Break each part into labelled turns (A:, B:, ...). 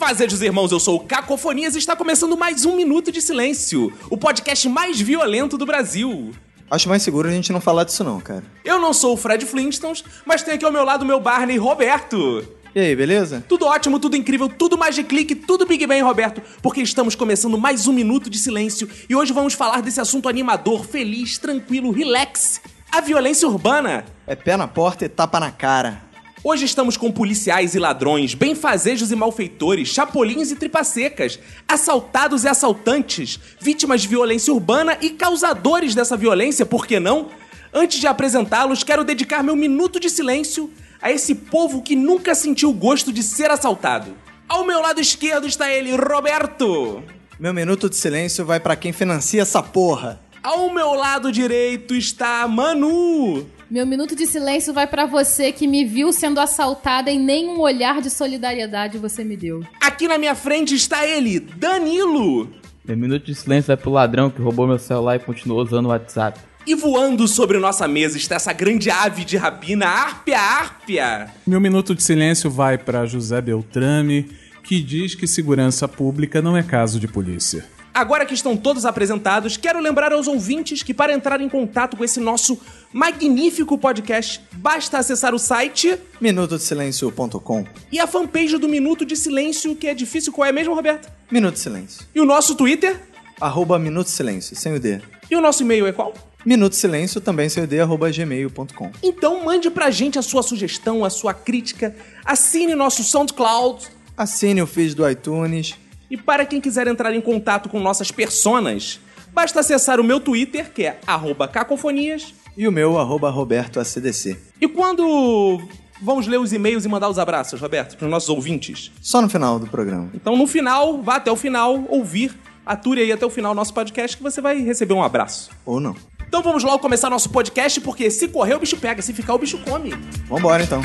A: Fazejos irmãos, eu sou o Cacofonias e está começando mais um Minuto de Silêncio, o podcast mais violento do Brasil.
B: Acho mais seguro a gente não falar disso não, cara.
A: Eu não sou o Fred Flintstones, mas tenho aqui ao meu lado o meu Barney Roberto.
B: E aí, beleza?
A: Tudo ótimo, tudo incrível, tudo mais de clique, tudo Big Bang, Roberto, porque estamos começando mais um Minuto de Silêncio e hoje vamos falar desse assunto animador, feliz, tranquilo, relax, a violência urbana.
B: É pé na porta e tapa na cara.
A: Hoje estamos com policiais e ladrões, benfazejos e malfeitores, chapolins e tripacecas, assaltados e assaltantes, vítimas de violência urbana e causadores dessa violência, por que não? Antes de apresentá-los, quero dedicar meu minuto de silêncio a esse povo que nunca sentiu o gosto de ser assaltado. Ao meu lado esquerdo está ele, Roberto.
B: Meu minuto de silêncio vai pra quem financia essa porra.
A: Ao meu lado direito está Manu.
C: Meu minuto de silêncio vai pra você que me viu sendo assaltada e nenhum olhar de solidariedade você me deu.
A: Aqui na minha frente está ele, Danilo.
D: Meu minuto de silêncio vai pro ladrão que roubou meu celular e continuou usando o WhatsApp.
A: E voando sobre nossa mesa está essa grande ave de rapina, Árpia Árpia.
E: Meu minuto de silêncio vai para José Beltrame, que diz que segurança pública não é caso de polícia.
A: Agora que estão todos apresentados, quero lembrar aos ouvintes que para entrar em contato com esse nosso magnífico podcast, basta acessar o site
B: Minutodesilencio.com
A: e a fanpage do Minuto de Silêncio, que é difícil, qual é mesmo, Roberto?
B: Minuto de Silêncio.
A: E o nosso Twitter?
B: Arroba Minuto de Silêncio, sem o D.
A: E o nosso e-mail é qual?
B: Minuto Silêncio, também sem o D, arroba gmail.com.
A: Então mande pra gente a sua sugestão, a sua crítica, assine nosso SoundCloud
B: Assine o feed do iTunes.
A: E para quem quiser entrar em contato com nossas personas, basta acessar o meu Twitter, que é arroba cacofonias,
B: E o meu, arroba Roberto ACDC.
A: E quando vamos ler os e-mails e mandar os abraços, Roberto, para os nossos ouvintes?
B: Só no final do programa.
A: Então, no final, vá até o final, ouvir, ature aí até o final nosso podcast que você vai receber um abraço.
B: Ou não.
A: Então vamos logo começar nosso podcast, porque se correr o bicho pega, se ficar o bicho come.
B: Vambora então.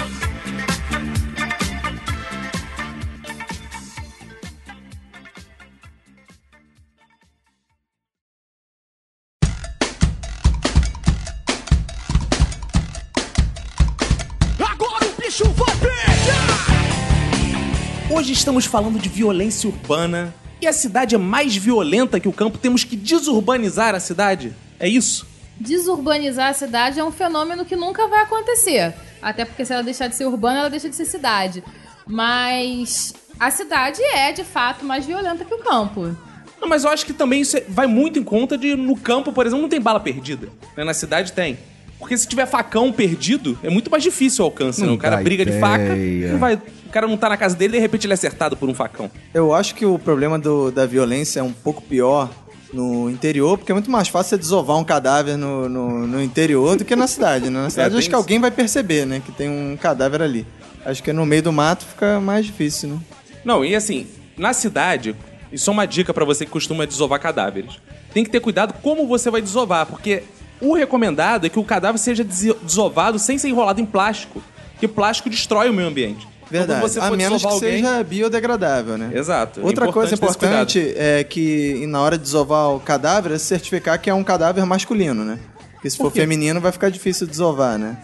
A: Estamos falando de violência urbana. E a cidade é mais violenta que o campo, temos que desurbanizar a cidade. É isso?
C: Desurbanizar a cidade é um fenômeno que nunca vai acontecer. Até porque se ela deixar de ser urbana, ela deixa de ser cidade. Mas a cidade é, de fato, mais violenta que o campo.
A: Não, mas eu acho que também isso é- vai muito em conta de no campo, por exemplo, não tem bala perdida. né? Na cidade tem. Porque se tiver facão perdido, é muito mais difícil o alcance, né? O cara briga de
F: ideia.
A: faca, não vai, o cara não tá na casa dele e de repente ele é acertado por um facão.
B: Eu acho que o problema do- da violência é um pouco pior no interior, porque é muito mais fácil você desovar um cadáver no, no, no interior do que na cidade. né? Na cidade
A: tem
B: acho que alguém vai perceber, né? Que tem um cadáver ali. Acho que no meio do mato fica mais difícil, né?
A: Não, e assim, na cidade, isso é uma dica pra você que costuma desovar cadáveres. Tem que ter cuidado como você vai desovar, porque o recomendado é que o cadáver seja desovado sem ser enrolado em plástico, porque plástico destrói o meio ambiente. Então,
B: Verdade.
A: você
B: a
A: for
B: menos que
A: alguém-
B: seja biodegradável, né?
A: Exato.
B: Outra coisa
A: importante esse
B: importante é que na hora de desovar o cadáver é certificar que é um cadáver masculino, né? Porque se for
A: quê?
B: feminino vai ficar difícil desovar, né?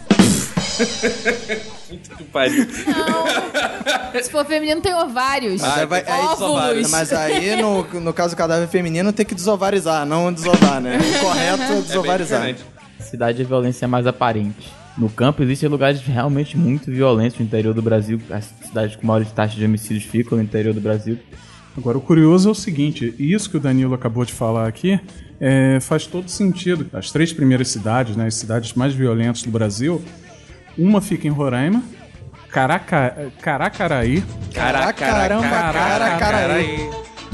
A: Puta que pariu.
C: Se for feminino, tem ovários.
B: Mas aí vai- aí
C: óvulos.
B: Mas aí, no, no caso do cadáver feminino, tem que desovarizar, não desovar, né? O correto é
A: É
B: desovarizar.
A: diferente.
D: Cidade a violência é mais aparente. No campo existem lugares realmente muito violentos no interior do Brasil. As cidades com maiores taxas de homicídios ficam no interior do Brasil.
E: Agora, o curioso é o seguinte: isso que o Danilo acabou de falar aqui é, faz todo sentido. As três primeiras cidades, né, as cidades mais violentas do Brasil, uma fica em Roraima, Caraca, Caracaraí,
A: Caraca,
B: Caramba, cara, cara aí.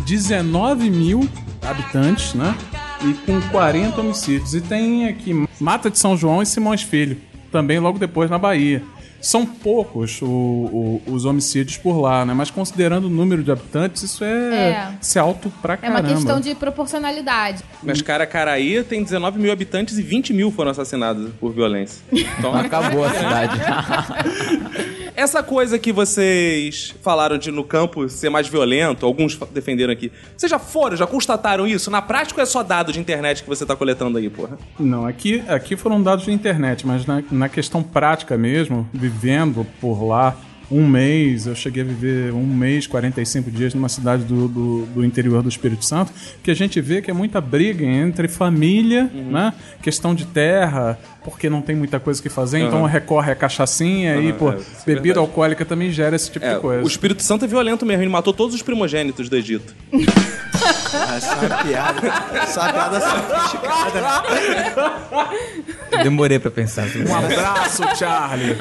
E: 19 mil habitantes, né? E com 40 homicídios. E tem aqui Mata de São João e Simões Filho, também logo depois na Bahia. São poucos o- o- os homicídios por lá, né? Mas considerando o número de habitantes, isso é,
C: É.
E: isso é alto pra
C: É
E: caramba.
C: uma questão de proporcionalidade.
A: Mas Caracaraí tem 19 mil habitantes e 20 mil foram assassinados por violência. Então,
D: Acabou a cidade.
A: essa coisa que vocês falaram de no campo ser mais violento, alguns defenderam aqui. Vocês já foram, já constataram isso? Na prática ou é só dado de internet que você tá coletando aí, porra?
E: Não, aqui, aqui foram dados de internet, mas na, na questão prática mesmo, vivendo por lá um mês, eu cheguei a viver um mês, 45 dias numa cidade do, do, do interior do Espírito Santo, que a gente vê que é muita briga entre família, né? Questão de terra, porque não tem muita coisa que fazer, então recorre a cachaçinha e, pô,
A: é, é
E: bebida
A: verdade.
E: alcoólica também gera esse tipo
A: É,
E: de coisa.
A: o Espírito Santo é violento mesmo, ele matou todos os primogênitos do Egito.
B: Essa é uma piada. Essa é uma piada sofisticada?
D: Demorei pra pensar
E: Um
D: isso.
E: abraço, Charlie!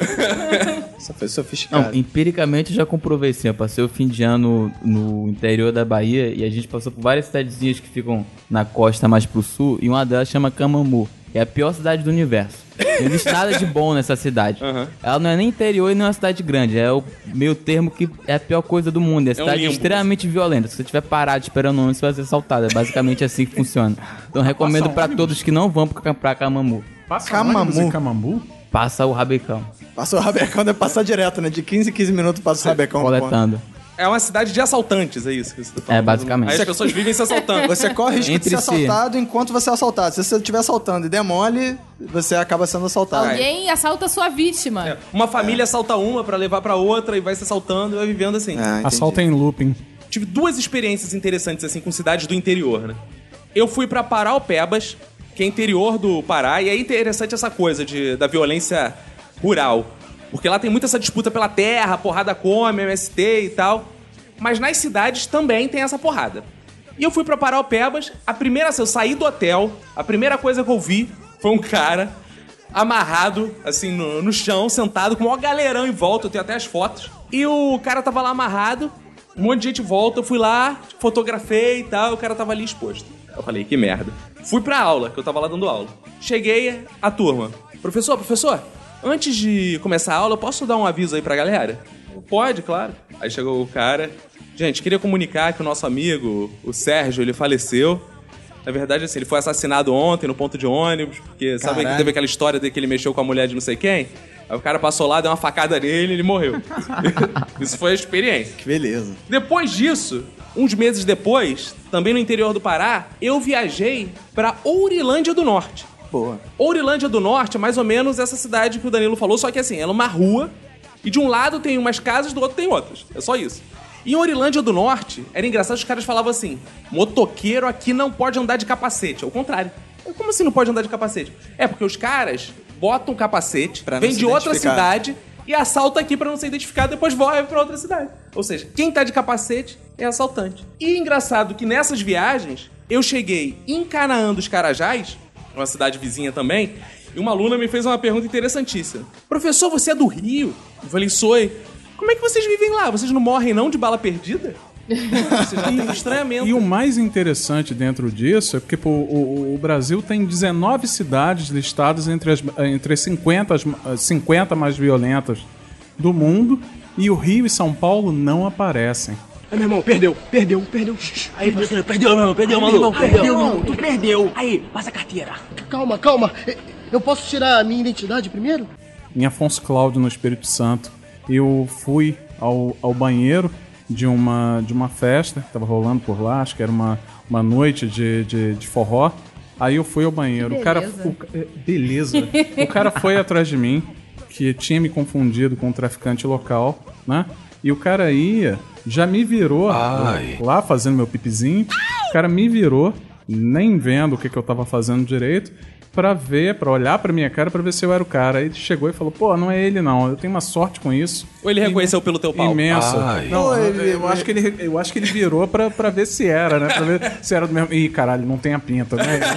B: Essa foi
D: Não,
B: sofisticada.
D: empiricamente eu já comprovei sim. Eu passei o fim de ano no interior da Bahia e a gente passou por várias cidadezinhas que ficam na costa mais pro sul e uma delas chama Camamu, é a pior cidade do universo. Não existe nada de bom nessa cidade. Ela não é nem interior e não é uma cidade grande. É o meio termo que é a pior coisa do mundo. É a cidade
A: limbo.
D: extremamente violenta. Se você estiver parado esperando um ônibus, você vai ser assaltado. É basicamente assim que funciona. Então eu recomendo
E: Passa
D: pra
E: ônibus?
D: todos que não vão pra, Camamu.
E: Passa
B: Camamu.
E: Camambu?
D: Passa o rabecão,
B: Passou o rabecão, deve passar direto, né? De 15 em 15 minutos passa o rabecão.
D: coletando.
A: É uma cidade de assaltantes, é isso que você tá falando.
D: É, basicamente.
A: Aí as pessoas vivem se assaltando.
B: Você corre risco de
D: Entre
B: ser
D: si.
B: assaltado enquanto você é assaltado. Se você estiver assaltando e demole, você acaba sendo assaltado.
C: Alguém assalta sua vítima.
A: É, Uma família assalta uma pra levar pra outra e vai se assaltando e vai vivendo assim.
B: Ah.
E: Assalto em looping.
A: Tive duas experiências interessantes assim com cidades do interior, né? Eu fui pra Paraupebas, que é interior do Pará, e é interessante essa coisa de, da violência rural. Porque lá tem muito essa disputa pela terra, porrada come, MST e tal. Mas nas cidades também tem essa porrada. E eu fui pra Paraupebas, a primeira, assim, eu saí do hotel, a primeira coisa que eu vi foi um cara amarrado, assim, no, no chão, sentado, com o maior galerão em volta, eu tenho até as fotos. E o cara tava lá amarrado, um monte de gente volta, eu fui lá, fotografei e tal, o cara tava ali exposto. Eu falei, que merda. Fui pra aula, que eu tava lá dando aula. Cheguei, a turma. Professor, professor, antes de começar a aula, eu posso dar um aviso aí pra galera? Pode, claro. Aí chegou o cara. Gente, queria comunicar que o nosso amigo, o Sérgio, ele faleceu. Na verdade, assim, ele foi assassinado ontem no ponto de ônibus, porque sabe que
B: Caralho.
A: teve aquela história de que ele mexeu com a mulher de não sei quem? Aí o cara passou lá, deu uma facada nele e ele morreu. Isso foi a experiência.
B: Que beleza.
A: Depois disso, uns meses depois, também no interior do Pará, eu viajei pra Ourilândia do Norte.
B: Boa.
A: Ourilândia do Norte é mais ou menos essa cidade que o Danilo falou, só que assim, ela é uma rua e de um lado tem umas casas, do outro tem outras. É só isso. E em Ourilândia do Norte, era engraçado, os caras falavam assim: motoqueiro aqui não pode andar de capacete. Ao contrário. Como assim não pode andar de capacete? É porque os caras botam capacete,
B: Pra se
A: de outra cidade e assalta aqui pra não ser identificado, depois vai pra outra cidade. Ou seja, quem tá de capacete é assaltante. E engraçado que nessas viagens, eu cheguei em Canaã dos Carajás, uma cidade vizinha também, e uma aluna me fez uma pergunta interessantíssima. Professor, você é do Rio? Eu falei, sou. Como é que vocês vivem lá? Vocês não morrem não de bala perdida? Estranhamento.
E: E o mais interessante dentro disso é porque pô, o, o Brasil tem 19 cidades listadas entre as, entre as 50, as, as 50 mais violentas do mundo e o Rio e São Paulo não aparecem.
F: Aí, meu irmão, perdeu, perdeu, perdeu. Aí, parceiro, perdeu, meu irmão, perdeu, maluco. Perdeu, irmão, tu perdeu. Aí, passa a carteira.
G: Calma, calma. Eu posso tirar a minha identidade primeiro?
E: Em Afonso Cláudio, no Espírito Santo, eu fui ao, ao banheiro de uma, de uma festa que tava rolando por lá, acho que era uma, uma noite de, de, de forró. Aí eu fui ao banheiro.
C: Que
E: O cara.
C: beleza.
E: o é, beleza. o cara foi atrás de mim, que tinha me confundido com um traficante local, né? E o cara ia, já me virou
H: Ai.
E: lá fazendo meu pipizinho. O cara me virou, nem vendo o que, que eu tava fazendo direito, pra ver, pra olhar pra minha cara, pra ver se eu era o cara. Aí ele chegou e falou: pô, não é ele não, eu tenho uma sorte com isso.
A: Ou ele reconheceu pelo teu pau?
E: Imensa.
H: Ai.
E: Não, eu,
B: ele-
E: eu acho que ele, eu acho que ele virou pra, pra ver se era, né? Pra ver se era do mesmo. Ih, caralho, não tem a pinta, né?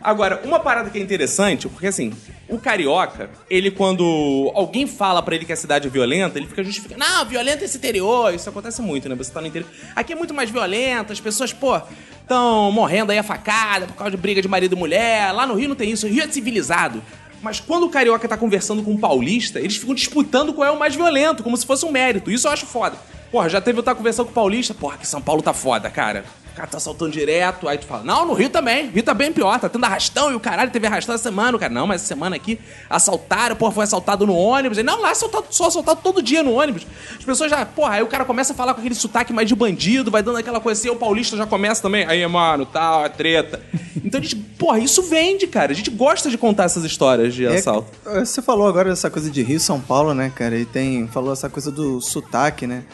A: Agora, uma parada que é interessante, porque assim, o carioca, ele quando alguém fala pra ele que a cidade é violenta, ele fica justificando. Não, violento é esse interior. Isso acontece muito, né? Você tá no interior. Aqui é muito mais violento, as pessoas, pô, estão morrendo aí a facada por causa de briga de marido e mulher. Lá no Rio não tem isso, o Rio é civilizado. Mas quando o carioca tá conversando com um paulista, eles ficam disputando qual é o mais violento, como se fosse um mérito. Isso eu acho foda. Porra, já teve eu estar conversando com o paulista, porra, que São Paulo tá foda, cara. O cara tá saltando direto, aí tu fala, não, no Rio também, Rio tá bem pior, tá tendo arrastão e o caralho teve arrastão essa semana, o cara, não, mas essa semana aqui assaltaram, porra, foi assaltado no ônibus, aí, não, lá assaltado, só assaltado todo dia no ônibus. As pessoas já, porra, aí o cara começa a falar com aquele sotaque mais de bandido, vai dando aquela coisa assim, o paulista já começa também, aí, mano, tal, é treta. Então a gente, porra, isso vende, cara, a gente gosta de contar essas histórias de
B: É,
A: assalto.
B: Você falou agora dessa coisa de Rio São Paulo, né, cara? E tem. Falou essa coisa do sotaque, né?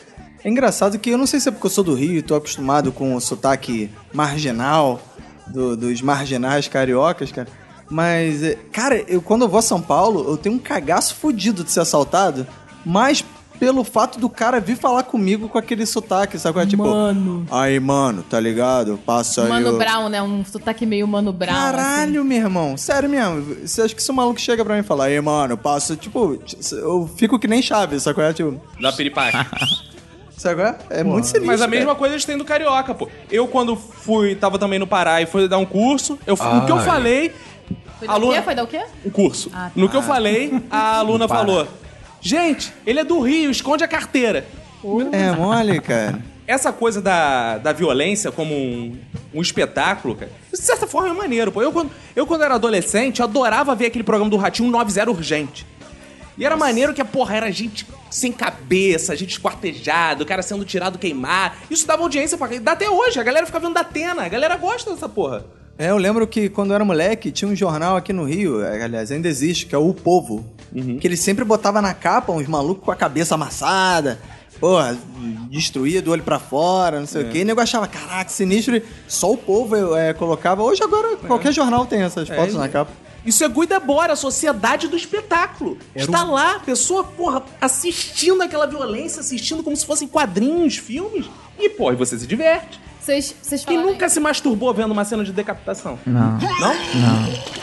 B: É engraçado que eu não sei se é porque eu sou do Rio e tô acostumado com o sotaque marginal do- dos marginais cariocas, cara. Mas, é, cara, eu quando eu vou a São Paulo, eu tenho um cagaço fudido de ser assaltado, mas pelo fato do cara vir falar comigo com aquele sotaque, sabe? é? Tipo,
C: Mano.
B: aí, mano, tá ligado? Passa aí.
C: Mano Brown, né? Um sotaque meio Mano Brown. assim.
B: Caralho, meu irmão. Sério mesmo. Você acha que se o maluco chega pra mim e fala, aí, mano, passa, tipo, eu fico que nem chave, sabe é? Tipo,
A: Da piripaque.
B: sabe qual é? É muito sinistro.
A: Mas a
B: cara.
A: mesma coisa eles têm do carioca, pô. Eu, quando fui, tava também no Pará e fui dar um curso, eu, o que eu
I: Ai.
A: falei,
C: Foi dar o
A: Aluna-
C: quê? Foi dar o quê?
A: um curso.
C: Ah, tá.
A: No que eu falei, a aluna falou: Gente, ele é do Rio, esconde a carteira.
B: É mole, cara.
A: Essa coisa da, da violência como um, um espetáculo, cara, isso de certa forma é maneiro, pô. Eu quando, eu, quando era adolescente, eu adorava ver aquele programa do Ratinho 90 Urgente. E era maneiro que a porra era gente sem cabeça, gente esquartejada, o cara sendo tirado queimar. Isso dava audiência pra. Dá até hoje, a galera fica vendo da Atena, a galera gosta dessa porra.
B: É, eu lembro que quando eu era moleque, tinha um jornal aqui no Rio, é, aliás, ainda existe, que é o Povo. Que ele sempre botava na capa uns malucos com a cabeça amassada, porra, destruía do olho pra fora, não sei o quê. E o nego achava, caraca, sinistro. Só o povo é, colocava. Hoje, agora, qualquer jornal tem essas fotos na capa.
A: Isso é Guidebora, a sociedade do espetáculo. Está lá, a pessoa, porra, assistindo aquela violência, assistindo como se fossem quadrinhos, filmes. E, porra, e você se diverte.
C: Vocês, vocês
A: Quem
C: falaram-
A: nunca se masturbou vendo uma cena de decapitação?
D: Não.
A: Não?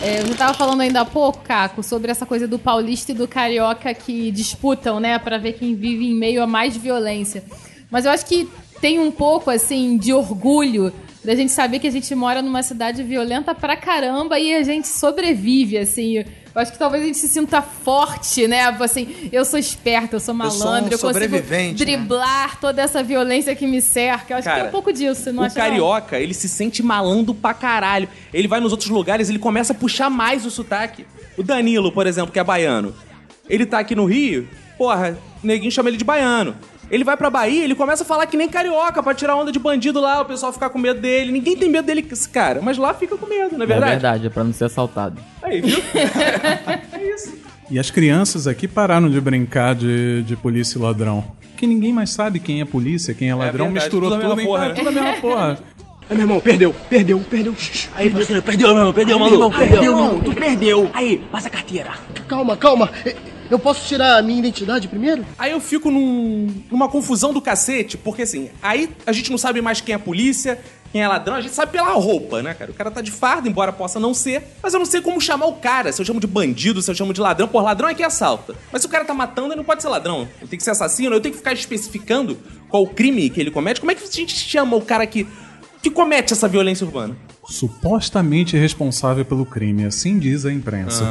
C: É, eu tava falando ainda há pouco, Caco, sobre essa coisa do paulista e do carioca que disputam, né, Pra ver quem vive em meio a mais violência. Mas eu acho que tem um pouco, assim, de orgulho da gente saber que a gente mora numa cidade violenta pra caramba e a gente sobrevive, assim. Eu acho que talvez a gente se sinta forte, né? Assim, eu sou esperta, eu sou
B: Eu sou um
C: malandro, eu, consigo
B: né?
C: driblar toda essa violência que me cerca. Eu acho que
A: Cara,
C: é um pouco disso, não
A: o
C: acha não?
A: carioca, ele se sente malandro pra caralho. Ele vai nos outros lugares, ele começa a puxar mais o sotaque. O Danilo, por exemplo, que é baiano. Ele tá aqui no Rio, porra, o neguinho chama ele de baiano. Ele vai pra Bahia, ele começa a falar que nem carioca pra tirar onda de bandido lá, o pessoal ficar com medo dele. Ninguém tem medo dele, esse cara, mas lá fica com medo, não é
D: É
A: verdade?
D: verdade, é pra não ser assaltado.
A: Aí, viu?
E: E as crianças aqui pararam de brincar de, de polícia e ladrão. Que ninguém mais sabe quem é polícia, quem é ladrão,
A: verdade,
E: misturou
A: tudo a
E: tudo,
A: mesma
E: em
A: porra,
E: é,
A: né?
E: tudo a mesma porra.
F: Aí, meu irmão, perdeu, perdeu, perdeu. Aí, parceiro, perdeu, meu irmão, perdeu, maluco. Perdeu, irmão, tu perdeu. Aí, passa a carteira.
G: Calma, calma. Eu posso tirar a minha identidade primeiro?
A: Aí eu fico num- numa confusão do cacete, porque assim, aí a gente não sabe mais quem é polícia, quem é ladrão, a gente sabe pela roupa, né, cara? O cara tá de farda, embora possa não ser, mas eu não sei como chamar o cara, se eu chamo de bandido, se eu chamo de ladrão. Pô, ladrão é que assalta. Mas se o cara tá matando, ele não pode ser ladrão. Ele tem que ser assassino, eu tenho que ficar especificando qual o crime que ele comete. Como é que a gente chama o cara que, que comete essa violência urbana?
E: Supostamente responsável pelo crime, assim diz a imprensa.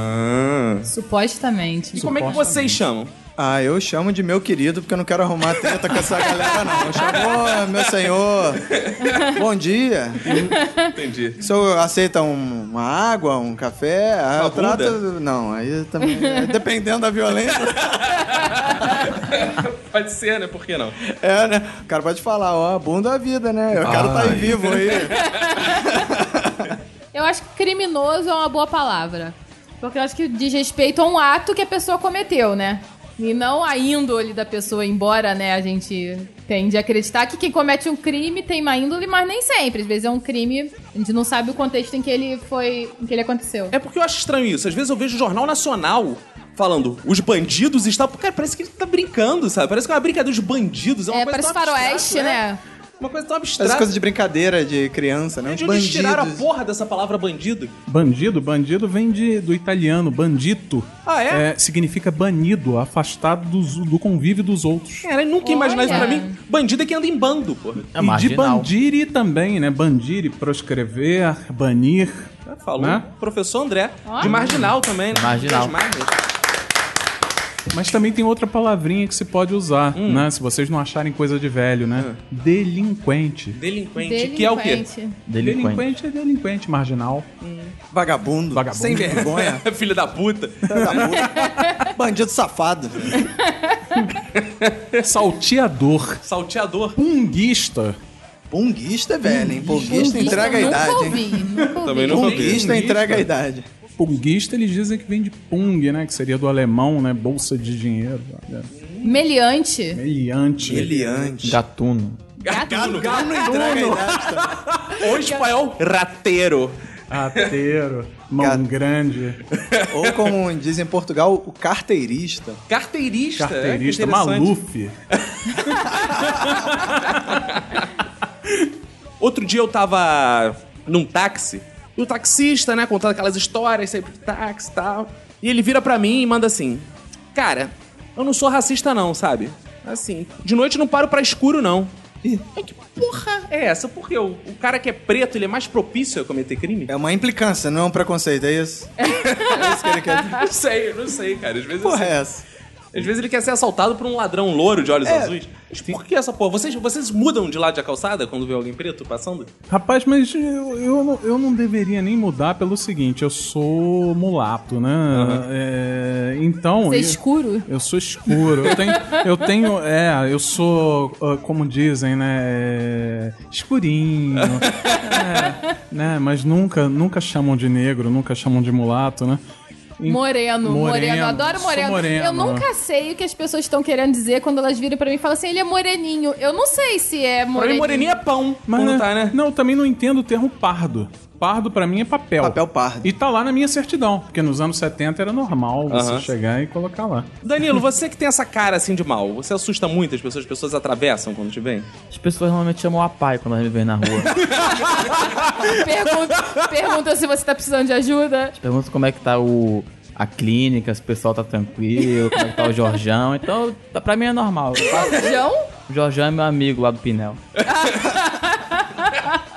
C: Supostamente.
A: E como é que vocês chamam?
B: Ah, eu chamo de meu querido porque eu não quero arrumar treta com essa galera, não. Eu chamo, "Ô, meu senhor, bom dia.
A: Entendi.
B: O senhor aceita um- uma água, um café? Ah,
A: Uma
B: eu trato.
A: bunda?
B: Não, aí também. Dependendo da violência.
A: Pode ser, né? Por que não?
B: É, né? O cara pode falar, ó, bunda é a vida, né? Eu quero estar aí vivo aí.
C: Eu acho que criminoso é uma boa palavra. Porque eu acho que diz respeito a um ato que a pessoa cometeu, né? E não a índole da pessoa, embora, né, a gente tende a acreditar que quem comete um crime tem uma índole, mas nem sempre. Às vezes é um crime, a gente não sabe o contexto em que ele foi, em que ele aconteceu.
A: É porque eu acho estranho isso. Às vezes eu vejo o Jornal Nacional falando, os bandidos estão. Cara, parece que ele tá brincando, sabe? Parece que é uma brincadeira dos bandidos. É, uma
C: É,
A: coisa
C: parece
A: tão abstrata,
C: faroeste, né?
A: Uma coisa tão abstrata.
B: coisa de brincadeira de criança, né?
A: De onde eles tiraram a porra dessa palavra bandido?
E: Bandido, bandido vem de, do italiano, bandito.
A: Ah, é?
E: significa banido, afastado dos- do convívio dos outros.
A: Cara, eu nunca ia imaginar isso
C: Olha.
A: pra mim. Bandido é que anda em bando, porra.
D: É
E: e de
D: marginal.
E: bandire também, né? Bandire, proscrever, banir.
A: Falou.
E: Né?
A: Professor André.
C: Ó.
A: De marginal também, né?
D: Marginal.
E: Mas também tem outra palavrinha que se pode usar,
A: Hum.
E: né? Se vocês não acharem coisa de velho, né? Delinquente.
A: Delinquente. Que é o quê?
C: Delinquente.
D: Delinquente.
E: Delinquente é delinquente, marginal.
B: Vagabundo.
E: Vagabundo.
B: Sem vergonha.
A: Filho da puta.
B: Bandido safado.
E: Salteador.
A: Salteador.
E: Punguista.
B: Punguista é velho, hein? Punguista entrega a idade, hein?
C: ouvi.
A: Também nunca ouvi.
B: Punguista entrega a idade.
E: Punguista, eles dizem que vem de pung, né? Que seria do alemão, né? Bolsa de dinheiro. olha.
C: Meliante.
E: Meliante.
B: Eliante.
D: Gatuno.
A: Gatuno.
B: Idade também.
A: Ou espanhol, rateiro.
E: Ateiro. Mão
B: Gato.
E: grande.
B: Ou como dizem em Portugal, o carteirista.
A: Carteirista.
E: Carteirista.
A: é, que interessante.
E: Maluf.
A: Outro dia eu tava num táxi, e o taxista, né, contando aquelas histórias sempre táxi e tal. E ele vira pra mim e manda assim: Cara, eu não sou racista, não, sabe? Assim, de noite eu não paro pra escuro, não. Ai, que porra é essa? Porque o, o cara que é preto, ele é mais propício a cometer crime?
B: É uma implicância, não é um preconceito, é isso? É isso que ele quer dizer.
A: Não sei, não sei, cara. Às vezes,
B: Porra,
A: assim,
B: é essa?
A: Às vezes ele quer ser assaltado por um ladrão louro de olhos
B: É.
A: azuis. Mas por que essa porra? Vocês, vocês mudam de lado da calçada quando vê alguém preto passando?
E: Rapaz, mas eu, eu, não, eu não deveria nem mudar pelo seguinte, eu sou mulato, né? É, então.
C: Você é
E: eu-
C: escuro?
E: Eu sou escuro. Eu tenho, eu tenho, é, eu sou, ah, como dizem, né, é, escurinho, é, né, mas nunca, nunca chamam de negro, nunca chamam de mulato, né?
C: Moreno, moreno,
E: Moreno,
C: Adoro moreno.
E: moreno.
C: Eu nunca sei o que as pessoas estão querendo dizer quando elas viram pra mim e falam assim, ele é moreninho. Eu não sei se é
A: Pra mim,
C: moreninho.
A: moreninha é pão.
E: Mas, né,
A: tá, né?
E: Não, eu também não entendo o termo pardo. Pardo pra mim é papel.
B: Papel pardo.
E: E tá lá na minha certidão, porque nos anos 70 era normal você
A: Aham.
E: chegar e colocar lá.
A: Danilo, você que tem essa cara assim de mal, você assusta muito as pessoas, as pessoas atravessam quando te veem?
D: As pessoas normalmente chamam a pai quando elas me veem na rua.
C: Pergunta, pergunta se você tá precisando de ajuda.
D: Perguntam como é que tá o, a clínica, se o pessoal tá tranquilo, como é que tá o Jorjão. Então, pra mim é normal. Eu faço-
C: João?
D: O Jorjão é meu amigo lá do Pinel.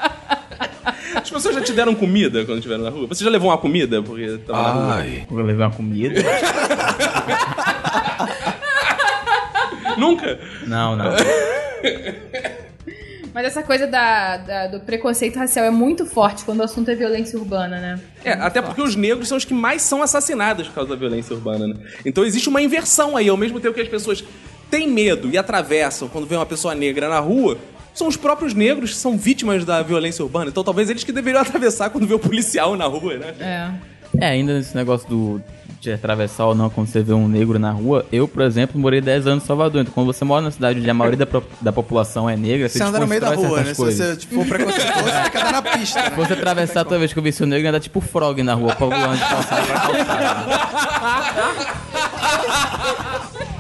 A: As pessoas já te deram comida quando estiveram na rua? Você já levou uma comida porque tava na rua?
H: Ai,
D: Eu levei uma comida.
A: Nunca?
D: Não, não.
C: Mas essa coisa da, da- do preconceito racial é muito forte quando o assunto é violência urbana, né?
A: É, até porque os negros são os que mais são assassinados por causa da violência urbana, né? Então existe uma inversão aí, ao mesmo tempo que as pessoas têm medo e atravessam quando vê uma pessoa negra na rua, são os próprios negros que são vítimas da violência urbana. Então talvez eles que deveriam atravessar quando vê o policial na rua, né?
C: É.
D: É, ainda nesse negócio do, de atravessar ou não quando você vê um negro na rua, eu, por exemplo, morei 10 anos em Salvador. Então, quando você mora numa cidade onde a maioria da, da população é negra, você,
B: Você anda no meio da rua, né?
D: certas
B: Se
D: coisas.
B: você tipo, for preconceituoso, você fica na pista, né?
D: Se você atravessar toda vez que eu vi seu negro, anda tipo frog na rua, pulando de calçada pra calçada.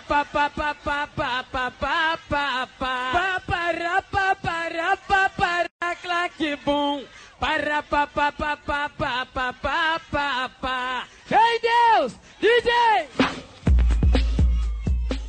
F: para pa pa pa pa pa pa pa pa pa para pa para pa para claque bum para pa pa pa pa pa pa pa pa pa Ei Deus DJ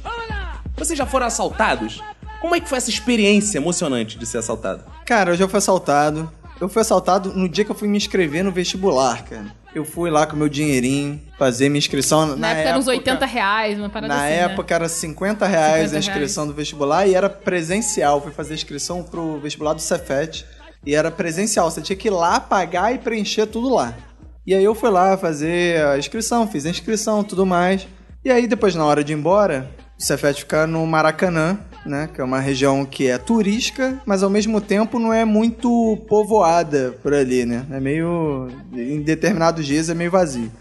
F: Vamos lá
A: Vocês já foram assaltados? Como é que foi essa experiência emocionante de ser assaltado?
B: Cara, eu já fui assaltado. Eu fui assaltado no dia que eu fui me inscrever no vestibular, cara. Eu fui lá com meu dinheirinho, fazer minha inscrição. Na,
C: Na, época eram uns 80 reais, uma parada
B: Na
C: assim, né?
B: época era 50 reais
C: 50
B: a inscrição do vestibular e era presencial. Fui fazer a inscrição pro vestibular do Cefet e era presencial. Você tinha que ir lá pagar e preencher tudo lá. E aí eu fui lá fazer a inscrição, fiz a inscrição tudo mais. E aí depois, na hora de ir embora, o Cefet fica no Maracanã, né? Que é uma região que é turística, mas ao mesmo tempo não é muito povoada por ali, né? É meio. Em determinados dias é meio vazio.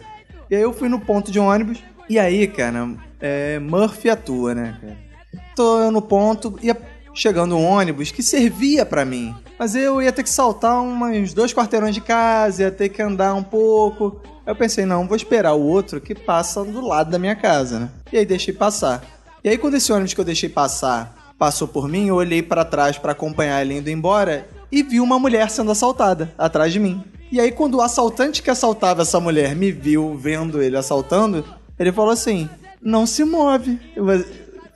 B: E aí eu fui no ponto de ônibus. E aí, cara, é, Murphy atua, né, cara? Tô no ponto, ia chegando um ônibus que servia pra mim. Mas eu ia ter que saltar uns dois quarteirões de casa, ia ter que andar um pouco. Eu pensei, não, vou esperar o outro que passa do lado da minha casa, né? E aí deixei passar. E aí quando esse ônibus que eu deixei passar passou por mim, eu olhei pra trás pra acompanhar ele indo embora e vi uma mulher sendo assaltada atrás de mim. E aí quando o assaltante que assaltava essa mulher me viu vendo ele assaltando, ele falou assim: "Não se move.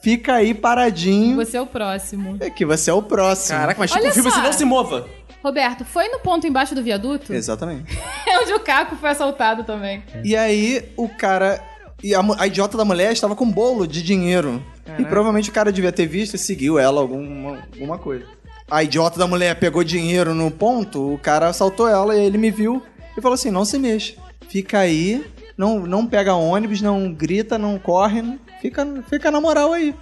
B: Fica aí paradinho,
C: Você é o próximo.
B: é que você é o próximo".
A: Caraca, mas tipo filme assim, não se mova.
C: Roberto, foi no ponto embaixo do viaduto?
B: Exatamente.
C: É onde o Caco foi assaltado também.
B: E aí o cara. E a, a idiota da mulher estava com um bolo de dinheiro. E provavelmente o cara devia ter visto e seguiu ela alguma, alguma coisa. A idiota da mulher pegou dinheiro no ponto, o cara assaltou ela e ele me viu e falou assim: não se mexa. Fica aí, não, não pega ônibus, não grita, não corre, fica, fica na moral aí.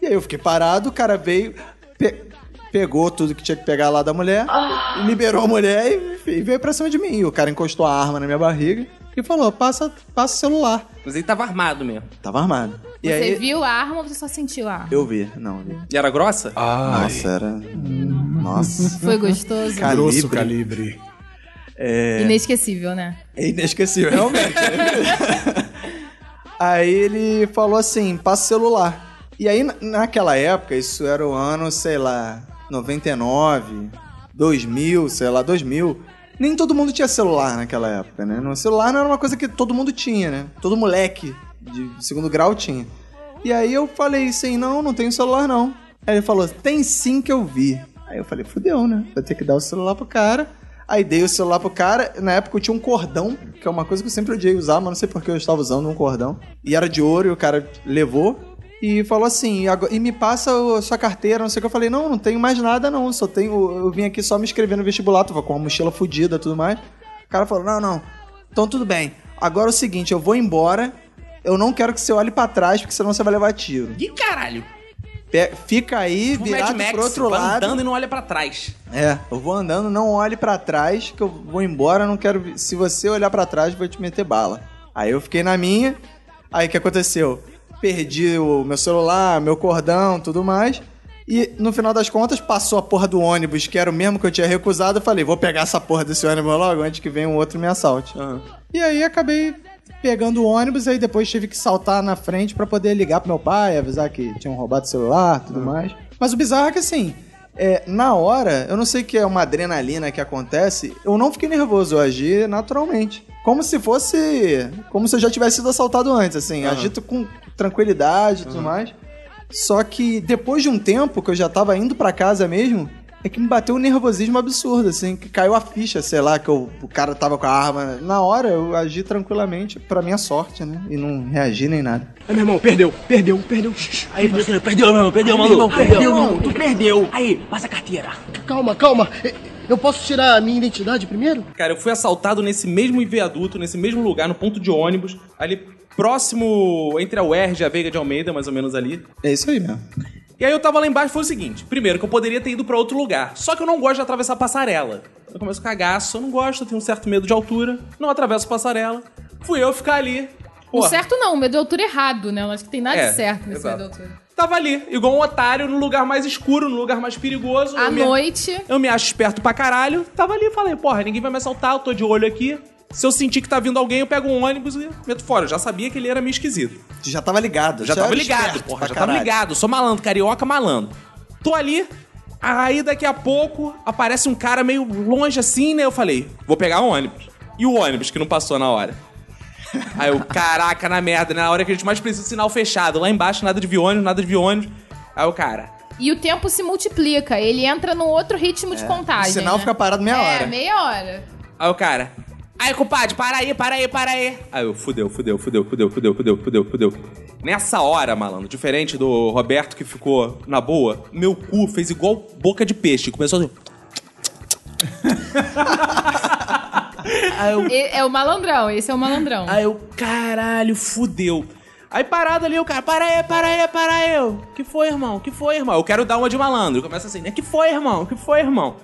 B: E aí eu fiquei parado, o cara veio, pe- pegou tudo que tinha que pegar lá da mulher, liberou a mulher e, e veio pra cima de mim. E o cara encostou a arma na minha barriga e falou: passa, passa o celular.
A: Mas ele tava armado mesmo.
B: Tava armado. E
C: Você
B: aí.
C: viu a arma ou você só sentiu a arma?
B: Eu vi, não, vi.
A: E era grossa?
B: Nossa, era. Nossa.
C: Foi gostoso?
E: Grosso
B: Calibre.
E: calibre.
C: Inesquecível, né?
B: É inesquecível, realmente. aí ele falou assim: passa o celular. E aí, na- naquela época, isso era o ano, sei lá, 99, 2000, sei lá, 2000. Nem todo mundo tinha celular naquela época, né? No celular não era uma coisa que todo mundo tinha, né? Todo moleque de segundo grau tinha. E aí eu falei assim: não, não tenho celular não. Aí ele falou: tem sim que eu vi. Aí eu falei: fudeu, né? Vou ter que dar o celular pro cara. Aí dei o celular pro cara. Na época eu tinha um cordão, que é uma coisa que eu sempre odiei usar, mas não sei porque eu estava usando um cordão. E era de ouro e o cara levou. E falou assim, "E me passa a sua carteira, não sei o que. Eu falei, não, não tenho mais nada não, só tenho, eu vim aqui só me inscrever no vestibular, tava com uma mochila fodida e tudo mais. O cara falou, não, não, então tudo bem. Agora é o seguinte, eu vou embora, eu não quero que você olhe pra trás, porque senão você vai levar tiro.
A: Que caralho?
B: Pe- Fica aí,
A: Tipo Mad
B: virado
A: Max,
B: pro outro
A: vai
B: lado.
A: andando e não olha pra trás.
B: É, eu vou andando, não olhe pra trás, que eu vou embora, não quero. Se você olhar pra trás, eu vou te meter bala. Aí eu fiquei na minha. Aí o que aconteceu? Perdi o meu celular, meu cordão, tudo mais. E no final das contas, passou a porra do ônibus, que era o mesmo que eu tinha recusado. Eu falei, vou pegar essa porra desse ônibus logo antes que venha um outro e me assalte. E aí acabei pegando o ônibus, aí depois tive que saltar na frente pra poder ligar pro meu pai, avisar que tinham roubado o celular tudo mais. Mas o bizarro é que assim, é, na hora, eu não sei que é uma adrenalina que acontece, eu não fiquei nervoso, eu agi naturalmente. Como se fosse. Como se eu já tivesse sido assaltado antes, assim. Agito com tranquilidade e tudo mais. Só que depois de um tempo que eu já tava indo pra casa mesmo, é que me bateu um nervosismo absurdo, assim, que caiu a ficha, sei lá, que eu- o cara tava com a arma. Na hora eu agi tranquilamente, pra minha sorte, né? E não reagi nem nada.
G: Aí, meu irmão, perdeu, perdeu, perdeu. Aí, parceiro, perdeu, meu irmão, perdeu, maluco. Perdeu, meu irmão, tu perdeu. Aí, passa a carteira. Calma, calma. Eu posso tirar a minha identidade primeiro?
A: Cara, eu fui assaltado nesse mesmo viaduto, nesse mesmo lugar, no ponto de ônibus, ali próximo entre a UERJ e a Veiga de Almeida, mais ou menos ali.
B: É isso aí mesmo.
A: E aí eu tava lá embaixo foi o seguinte: primeiro, que eu poderia ter ido pra outro lugar. Só que eu não gosto de atravessar a passarela. Eu começo a cagaço, eu não gosto, eu tenho um certo medo de altura. Não atravesso a passarela. Fui eu ficar ali.
C: O
A: Porra,
C: certo não, o medo de altura errado, né? Eu acho que tem nada
A: É,
C: de certo nesse
A: exato.
C: medo de altura.
A: Tava ali, igual um otário, no lugar mais escuro, no lugar mais perigoso.
C: À
A: eu me-
C: noite,
A: Eu me acho esperto pra caralho. Tava ali, falei, porra, ninguém vai me assaltar, eu tô de olho aqui. Se eu sentir que tá vindo alguém, eu pego um ônibus e meto fora. Eu já sabia que ele era meio esquisito.
B: Tu já tava ligado.
A: Já
B: você
A: tava ligado, porra,
B: pra
A: já tava
B: caralho.
A: ligado. Sou malandro, carioca malandro. Tô ali, aí daqui a pouco aparece um cara meio longe assim, né? Eu falei, vou pegar um ônibus. E o ônibus que não passou na hora? Aí eu, caraca, na merda, na hora que a gente mais precisa, sinal fechado. Lá embaixo, nada de vi ônibus, nada de vi ônibus. Aí o cara,
C: e o tempo se multiplica, ele entra num outro ritmo de contagem.
B: O sinal
C: né?
B: fica parado meia
C: é,
B: hora.
C: meia hora.
A: Aí o cara. Aí, compadre, para aí, para aí, para aí. Aí eu, fudeu, fudeu, fudeu, fudeu, fudeu, fudeu, fudeu, fudeu. Nessa hora, malandro, diferente do Roberto que ficou na boa, meu cu fez igual boca de peixe. Começou assim. aí eu,
C: E- É o malandrão, esse é o malandrão.
A: aí eu, caralho, fudeu. Aí parado ali, o cara, para aí, para aí, para aí. Eu, que foi, irmão? Que foi, irmão? Eu quero dar uma de malandro. Começa assim, né? Que foi, irmão? Que foi, irmão?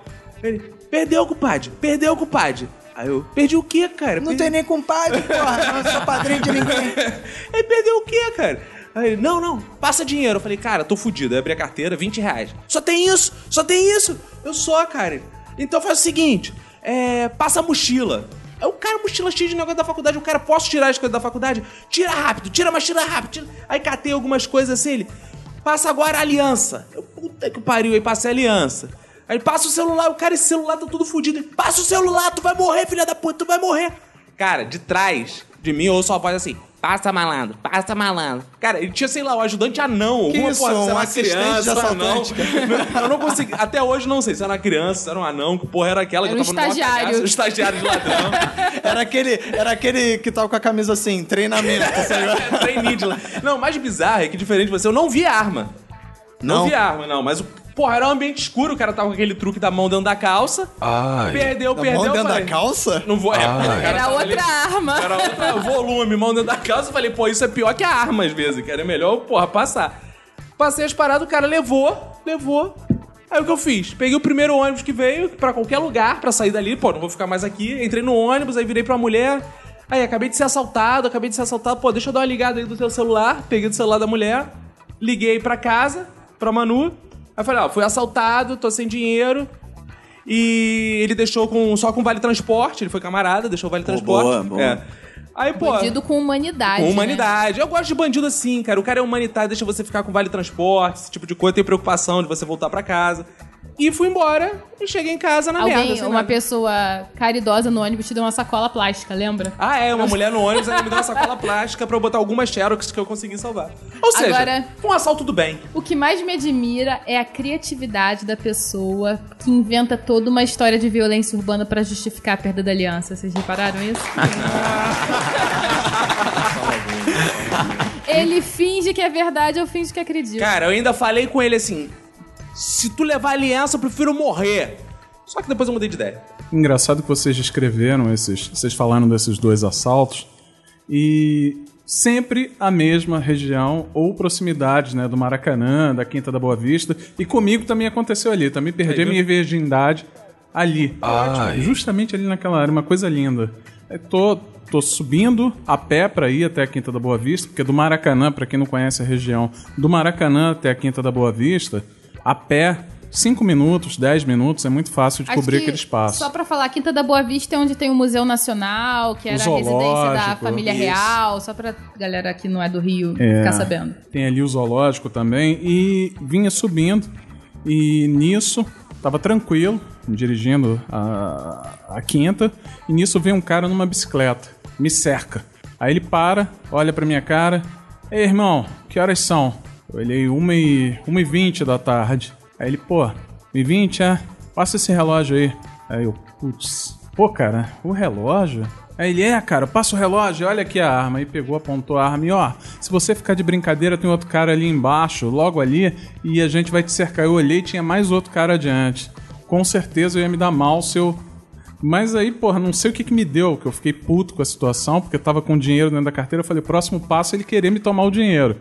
A: Ele, perdeu, compadre, perdeu, compadre. Aí eu, perdi o quê, cara?
B: Não
A: Perdi-
B: tem nem compadre, porra. Não sou padrinho de ninguém.
A: Aí perdeu o quê, cara? Aí ele, não, não, passa dinheiro. Eu falei, cara, tô fudido. Aí abri a carteira, 20 reais. Só tem isso, só tem isso. Eu só, cara. Então faz o seguinte: é, passa mochila. Aí o cara, mochila cheia de negócio da faculdade, o cara, posso tirar as coisas da faculdade? Tira rápido, tira, mas tira rápido. Tira. Aí catei algumas coisas assim, ele. Passa agora a aliança. Eu, puta que pariu, aí passei a aliança. Aí passa o celular, o cara, esse celular tá tudo fudido. Ele, Passa o celular, tu vai morrer, filha da puta, tu vai morrer. Cara, de trás de mim eu ouço uma voz assim: passa malandro, passa malandro. Cara, ele tinha, sei lá, o ajudante anão, alguma
B: isso,
A: porra, se
B: um
A: era uma criança, um anão. Eu não consegui, até hoje não sei se era uma criança, se era um anão, que porra era aquela
C: Era
A: que
C: um
A: eu tava
C: estagiário.
A: cagaço, um estagiário de ladrão.
B: Era aquele, era aquele que tava com a camisa assim, treinamento?
A: Trainee de lá. Não, o mais bizarro é que, diferente de você, eu não vi arma. Não,
B: Não?
A: vi arma, não. Mas, o- porra, era um ambiente escuro. O cara tava com aquele truque da mão dentro da calça.
H: Ai.
A: Perdeu,
B: Da
A: perdeu.
B: mão dentro da
A: falei,
B: calça?
A: Não vou. É, cara
C: Era outra
A: ali-
C: arma.
A: Era outro volume, mão dentro da calça. Eu falei, pô, isso é pior que a arma às vezes. Que era melhor, porra, passar. Passei as paradas, o cara levou, levou. Aí o que eu fiz? Peguei o primeiro ônibus que veio pra qualquer lugar pra sair dali. Pô, não vou ficar mais aqui. Entrei no ônibus, aí virei pra mulher. Aí, acabei de ser assaltado, acabei de ser assaltado. Pô, deixa eu dar uma ligada aí do teu celular. Peguei do celular da mulher. Liguei pra casa, pra Manu. Aí falei, ó, fui assaltado, tô sem dinheiro. E ele deixou com, só com vale transporte. Ele foi camarada, deixou o vale transporte.
B: boa, boa.
A: É. Aí, pô.
C: Bandido com humanidade.
A: Com
C: né?
A: humanidade. Eu gosto de bandido assim, cara. O cara é humanitário, deixa você ficar com vale transporte, esse tipo de coisa. Tem preocupação de você voltar pra casa. E fui embora e cheguei em casa na
C: Alguém,
A: merda. sem
C: uma
A: nada.
C: pessoa caridosa no ônibus te deu uma sacola plástica, lembra?
A: Ah, é, uma mulher no ônibus ainda me deu uma sacola plástica pra eu botar algumas xerox que eu consegui salvar. Ou seja,
C: Agora-
A: foi um assalto do bem.
C: O que mais me admira é a criatividade da pessoa que inventa toda uma história de violência urbana pra justificar a perda da aliança. Vocês repararam isso? Ele finge que é verdade, eu finge que acredito.
A: Cara, eu ainda falei com ele assim: se tu levar aliança, eu prefiro morrer. Só que depois eu mudei de ideia.
E: Engraçado que vocês descreveram esses. Vocês falaram desses dois assaltos. E sempre a mesma região ou proximidade, né? Do Maracanã, da Quinta da Boa Vista. E comigo também aconteceu ali. Também perdi a minha virgindade ali.
H: Ai.
E: Justamente ali naquela área, uma coisa linda. Eu tô, tô subindo a pé pra ir até a Quinta da Boa Vista, porque do Maracanã, pra quem não conhece a região, do Maracanã até a Quinta da Boa Vista, a pé, 5 minutos, 10 minutos, é muito fácil de
C: Acho
E: cobrir
C: que,
E: aquele espaço.
C: Só pra falar, Quinta da Boa Vista é onde tem o Museu Nacional, que era a residência da família
E: isso.
C: real, só pra galera que não é do Rio
E: É.
C: ficar sabendo.
E: Tem ali o zoológico também e vinha subindo e nisso tava tranquilo, dirigindo a, a quinta e nisso vem um cara numa bicicleta, me cerca. Aí ele para, olha pra minha cara, Ei irmão, que horas são? Eu olhei 1 e, 1 e 20 da tarde. Aí ele, pô, 1 e 20, é? Passa esse relógio aí. Aí eu, putz, pô cara, o relógio? Aí ele, é, cara, passa o relógio, olha aqui a arma. Aí pegou, apontou a arma e, ó, se você ficar de brincadeira, tem outro cara ali embaixo, logo ali, e a gente vai te cercar. Eu olhei tinha mais outro cara adiante. Com certeza eu ia me dar mal se eu. Mas aí, porra, não sei o que, que me deu, que eu fiquei puto com a situação, porque eu tava com dinheiro dentro da carteira. Eu falei, próximo passo é ele querer me tomar o dinheiro.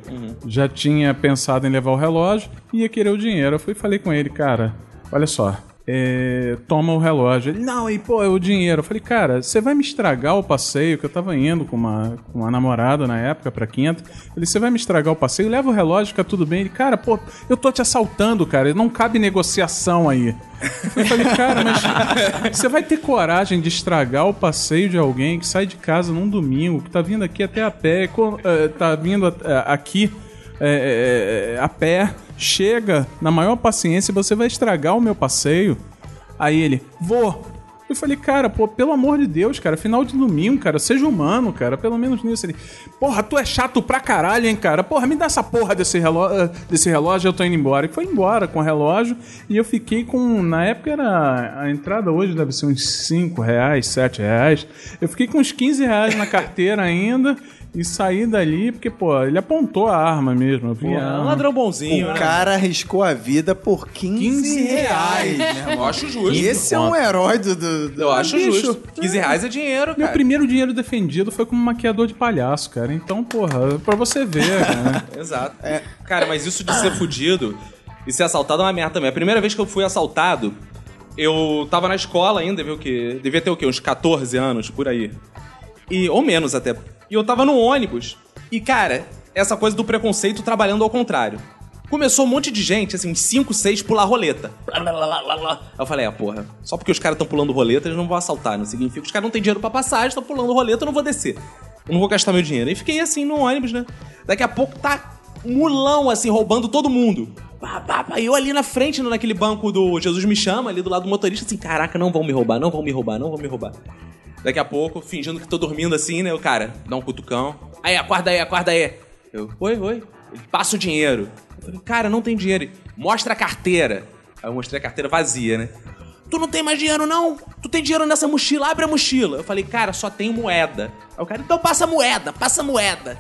E: Já tinha pensado em levar o relógio e ia querer o dinheiro. Eu fui e falei com ele, cara, olha só, é, toma o relógio. Ele, não, e pô, é o dinheiro. Eu falei, cara, você vai me estragar o passeio, que eu tava indo com uma, com uma namorada na época pra quinta. Falei, você vai me estragar o passeio? Leva o relógio, fica tudo bem. Ele, cara, pô, eu tô te assaltando, cara, não cabe negociação aí. Eu falei, cara, mas você vai ter coragem de estragar o passeio de alguém que sai de casa num domingo, que tá vindo aqui até a pé, eh, tá vindo eh, aqui eh, eh, a pé, chega na maior paciência você vai estragar o meu passeio? Aí ele, vou. Eu falei, cara, pô, pelo amor de Deus, cara, final de domingo, cara, seja humano, cara, pelo menos nisso. Ele, porra, tu é chato pra caralho, hein, cara, porra, me dá essa porra desse relógio, desse relógio eu tô indo embora. E foi embora com o relógio e eu fiquei com, na época era, a entrada hoje deve ser uns 5 reais, 7 reais. Eu fiquei com uns 15 reais na carteira ainda e saí dali porque, pô, ele apontou a arma mesmo. Eu vi a
A: É um
E: arma.
A: ladrão bonzinho,
B: O
A: né?
B: cara arriscou a vida por 15,
E: 15
B: reais, meu irmão.
A: Eu acho justo.
B: Esse é um herói do. do, do-
A: Eu acho
B: Bicho,
A: justo. 15 reais é dinheiro,
E: Meu
A: cara.
E: primeiro dinheiro defendido foi como maquiador de palhaço, cara. Então, porra, pra você ver, cara.
A: Exato. Cara, mas isso de ser fudido e ser assaltado é uma merda também. A primeira vez que eu fui assaltado, eu tava na escola ainda, o quê? devia ter o quê? Uns 14 anos, por aí. E, ou menos até. E eu tava no ônibus. E, cara, essa coisa do preconceito trabalhando ao contrário. Começou um monte de gente, assim, 5, 6, pular roleta. Aí eu falei, ah, porra, só porque os caras estão pulando roleta, eles não vão assaltar. Não significa que os caras não têm dinheiro pra passagem, estão pulando roleta, eu não vou descer. Eu não vou gastar meu dinheiro. E fiquei assim no ônibus, né? Daqui a pouco tá mulão, assim, roubando todo mundo. Pá, pá, eu ali na frente, naquele banco do Jesus Me Chama, ali do lado do motorista, assim, caraca, não vão me roubar, não vão me roubar, não vão me roubar. Daqui a pouco, fingindo que tô dormindo assim, né? O cara, dá um cutucão. Aí, acorda aí, acorda aí. Eu, oi, oi. Passa o dinheiro. Eu falei, cara, não tem dinheiro. Mostra a carteira. Aí eu mostrei a carteira vazia, né? Tu não tem mais dinheiro, não? Tu tem dinheiro nessa mochila? Abre a mochila. Eu falei, cara, só tem moeda. Aí o cara, então passa moeda, passa moeda.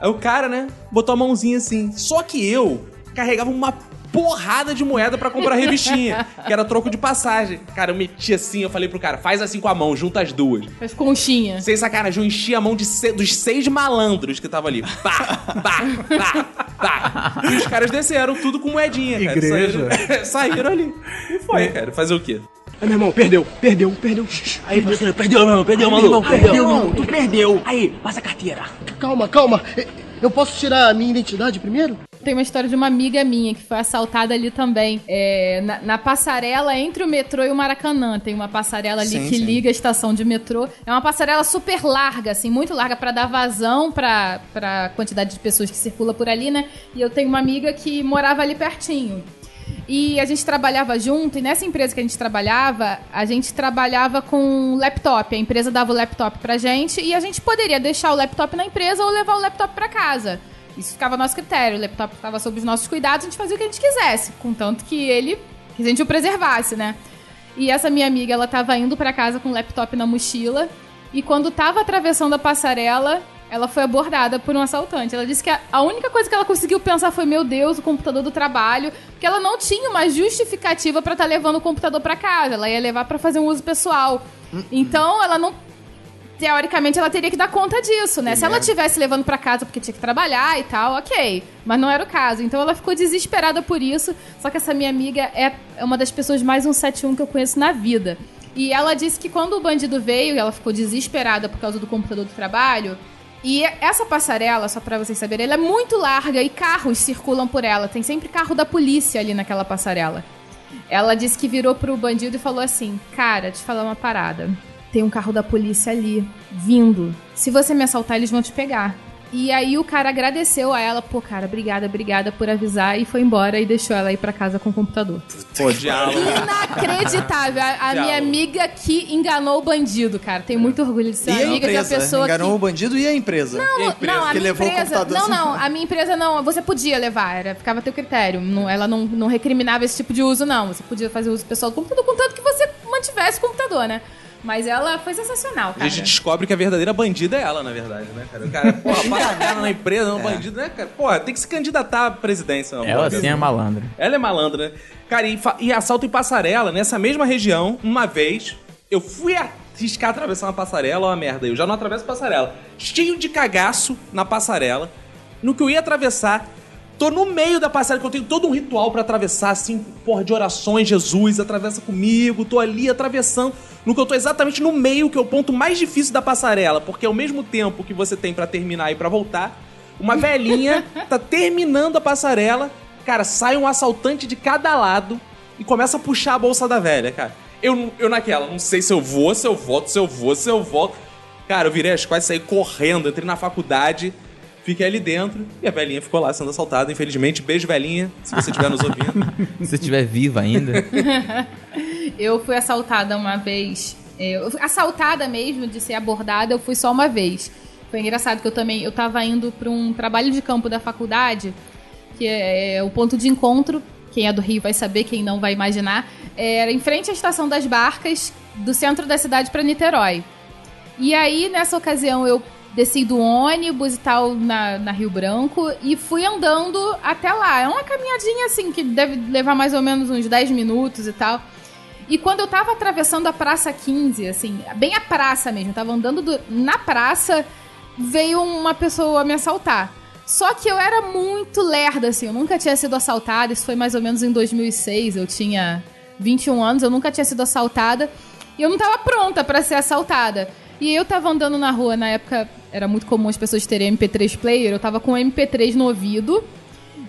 A: Aí o cara, né, botou a mãozinha assim. Só que eu carregava uma porrada de moeda pra comprar revistinha, que era troco de passagem. Cara, eu meti assim, eu falei pro cara, faz assim com a mão, junta as duas.
C: Faz conchinha.
A: Sem sacanagem, eu enchi a mão de se- dos seis malandros que estavam ali. Pá, pá, pá, pá. E os caras desceram tudo com moedinha, cara.
E: Igreja.
A: Saíram, saíram ali. E foi, cara. Fazer o quê?
G: Aí, meu irmão, perdeu, perdeu, perdeu. Aí, parceiro, perdeu, meu, perdeu, maluco. Perdeu, irmão, tu perdeu. Aí, passa a carteira. Calma, calma. Eu posso tirar a minha identidade primeiro?
C: Tem uma história de uma amiga minha que foi assaltada ali também. É, na, na passarela entre o metrô e o Maracanã. Tem uma passarela ali
B: Sim,
C: que
B: sim.
C: liga a estação de metrô. É uma passarela super larga, assim, muito larga pra dar vazão pra, pra quantidade de pessoas que circula por ali, né? E eu tenho uma amiga que morava ali pertinho. E a gente trabalhava junto, e nessa empresa que a gente trabalhava, a gente trabalhava com laptop. A empresa dava o laptop pra gente e a gente poderia deixar o laptop na empresa ou levar o laptop pra casa. Isso ficava a nosso critério. O laptop ficava sob os nossos cuidados, a gente fazia o que a gente quisesse, contanto que ele que a gente o preservasse, né? E essa minha amiga, ela tava indo pra casa com o laptop na mochila, e quando tava atravessando a passarela, ela foi abordada por um assaltante. Ela disse que a, a única coisa que ela conseguiu pensar foi: meu Deus, o computador do trabalho. Porque ela não tinha uma justificativa pra estar levando o computador pra casa. Ela ia levar pra fazer um uso pessoal. Então, ela não. Teoricamente, ela teria que dar conta disso, né? Se ela tivesse levando pra casa porque tinha que trabalhar e tal, ok. Mas não era o caso. Então ela ficou desesperada por isso. Só que essa minha amiga é é uma das pessoas mais 171 que eu conheço na vida. E ela disse que quando o bandido veio, ela ficou desesperada por causa do computador do trabalho. E essa passarela, só pra vocês saberem, ela é muito larga e carros circulam por ela. Tem sempre carro da polícia ali naquela passarela. Ela disse que virou pro bandido e falou assim: Cara, te falar uma parada. Tem um carro da polícia ali, vindo. Se você me assaltar, eles vão te pegar. E aí o cara agradeceu a ela, pô, cara, obrigada, obrigada por avisar, e foi embora e deixou ela ir pra casa com o computador.
A: Pô, diálogo.
C: Inacreditável. A, a minha amiga que enganou o bandido, cara. Tenho muito orgulho de ser
B: E a
C: amiga de uma
B: empresa?
C: pessoa
B: Enganou
C: que...
B: o bandido e a empresa?
C: Não, não, a
B: que
C: minha
B: levou o
C: empresa.
B: computador
C: Não, não, a minha empresa não. Você podia levar, era, ficava a teu critério. Não- ela não, não recriminava esse tipo de uso, não. Você podia fazer uso pessoal do computador, contanto que você mantivesse o computador, né? Mas ela foi sensacional,
A: A
C: cara.
A: gente descobre que a verdadeira bandida é ela, na verdade, né, cara? O cara, porra, passa a na empresa, não bandido, né, cara? Porra, tem que se candidatar à presidência. não,
D: Ela sim é malandra.
A: Ela é malandra, né? Cara, e, e assalto em passarela, nessa mesma região, uma vez, eu fui arriscar atravessar uma passarela, ó, uma merda, eu já não atravesso passarela. Cheio de cagaço na passarela. No que eu ia atravessar, tô no meio da passarela, que eu tenho todo um ritual pra atravessar, assim, porra, de orações, Jesus, atravessa comigo, tô ali atravessando. No que eu tô exatamente no meio, que é o ponto mais difícil da passarela, porque ao mesmo tempo que você tem pra terminar e pra voltar, uma velhinha tá terminando a passarela, cara, sai um assaltante de cada lado e começa a puxar a bolsa da velha, cara. Eu, eu naquela, não sei se eu vou, se eu volto, se eu vou, se eu volto. Cara, eu virei as costas, saí correndo, entrei na faculdade, fiquei ali dentro e a velhinha ficou lá sendo assaltada, infelizmente. Beijo, velhinha, se você estiver nos ouvindo.
D: Se você estiver viva ainda.
C: Eu fui assaltada uma vez. é, eu- assaltada mesmo, de ser abordada, eu fui só uma vez. Foi engraçado que eu também eu tava indo para um trabalho de campo da faculdade, que é, o ponto de encontro. Quem é do Rio vai saber, quem não vai imaginar. Era em frente à estação das barcas, do centro da cidade para Niterói. E aí, nessa ocasião, eu desci do ônibus e tal na, na Rio Branco e fui andando até lá. É uma caminhadinha assim que deve levar mais ou menos uns 10 minutos e tal. E quando eu tava atravessando a Praça 15, assim, bem a praça mesmo, tava andando do- na praça, veio uma pessoa me assaltar. Só que eu era muito lerda, assim, eu nunca tinha sido assaltada, isso foi mais ou menos em 2006, eu tinha 21 anos, eu nunca tinha sido assaltada, e eu não tava pronta pra ser assaltada. E eu tava andando na rua, na época era muito comum as pessoas terem MP3 player, eu tava com o MP3 no ouvido,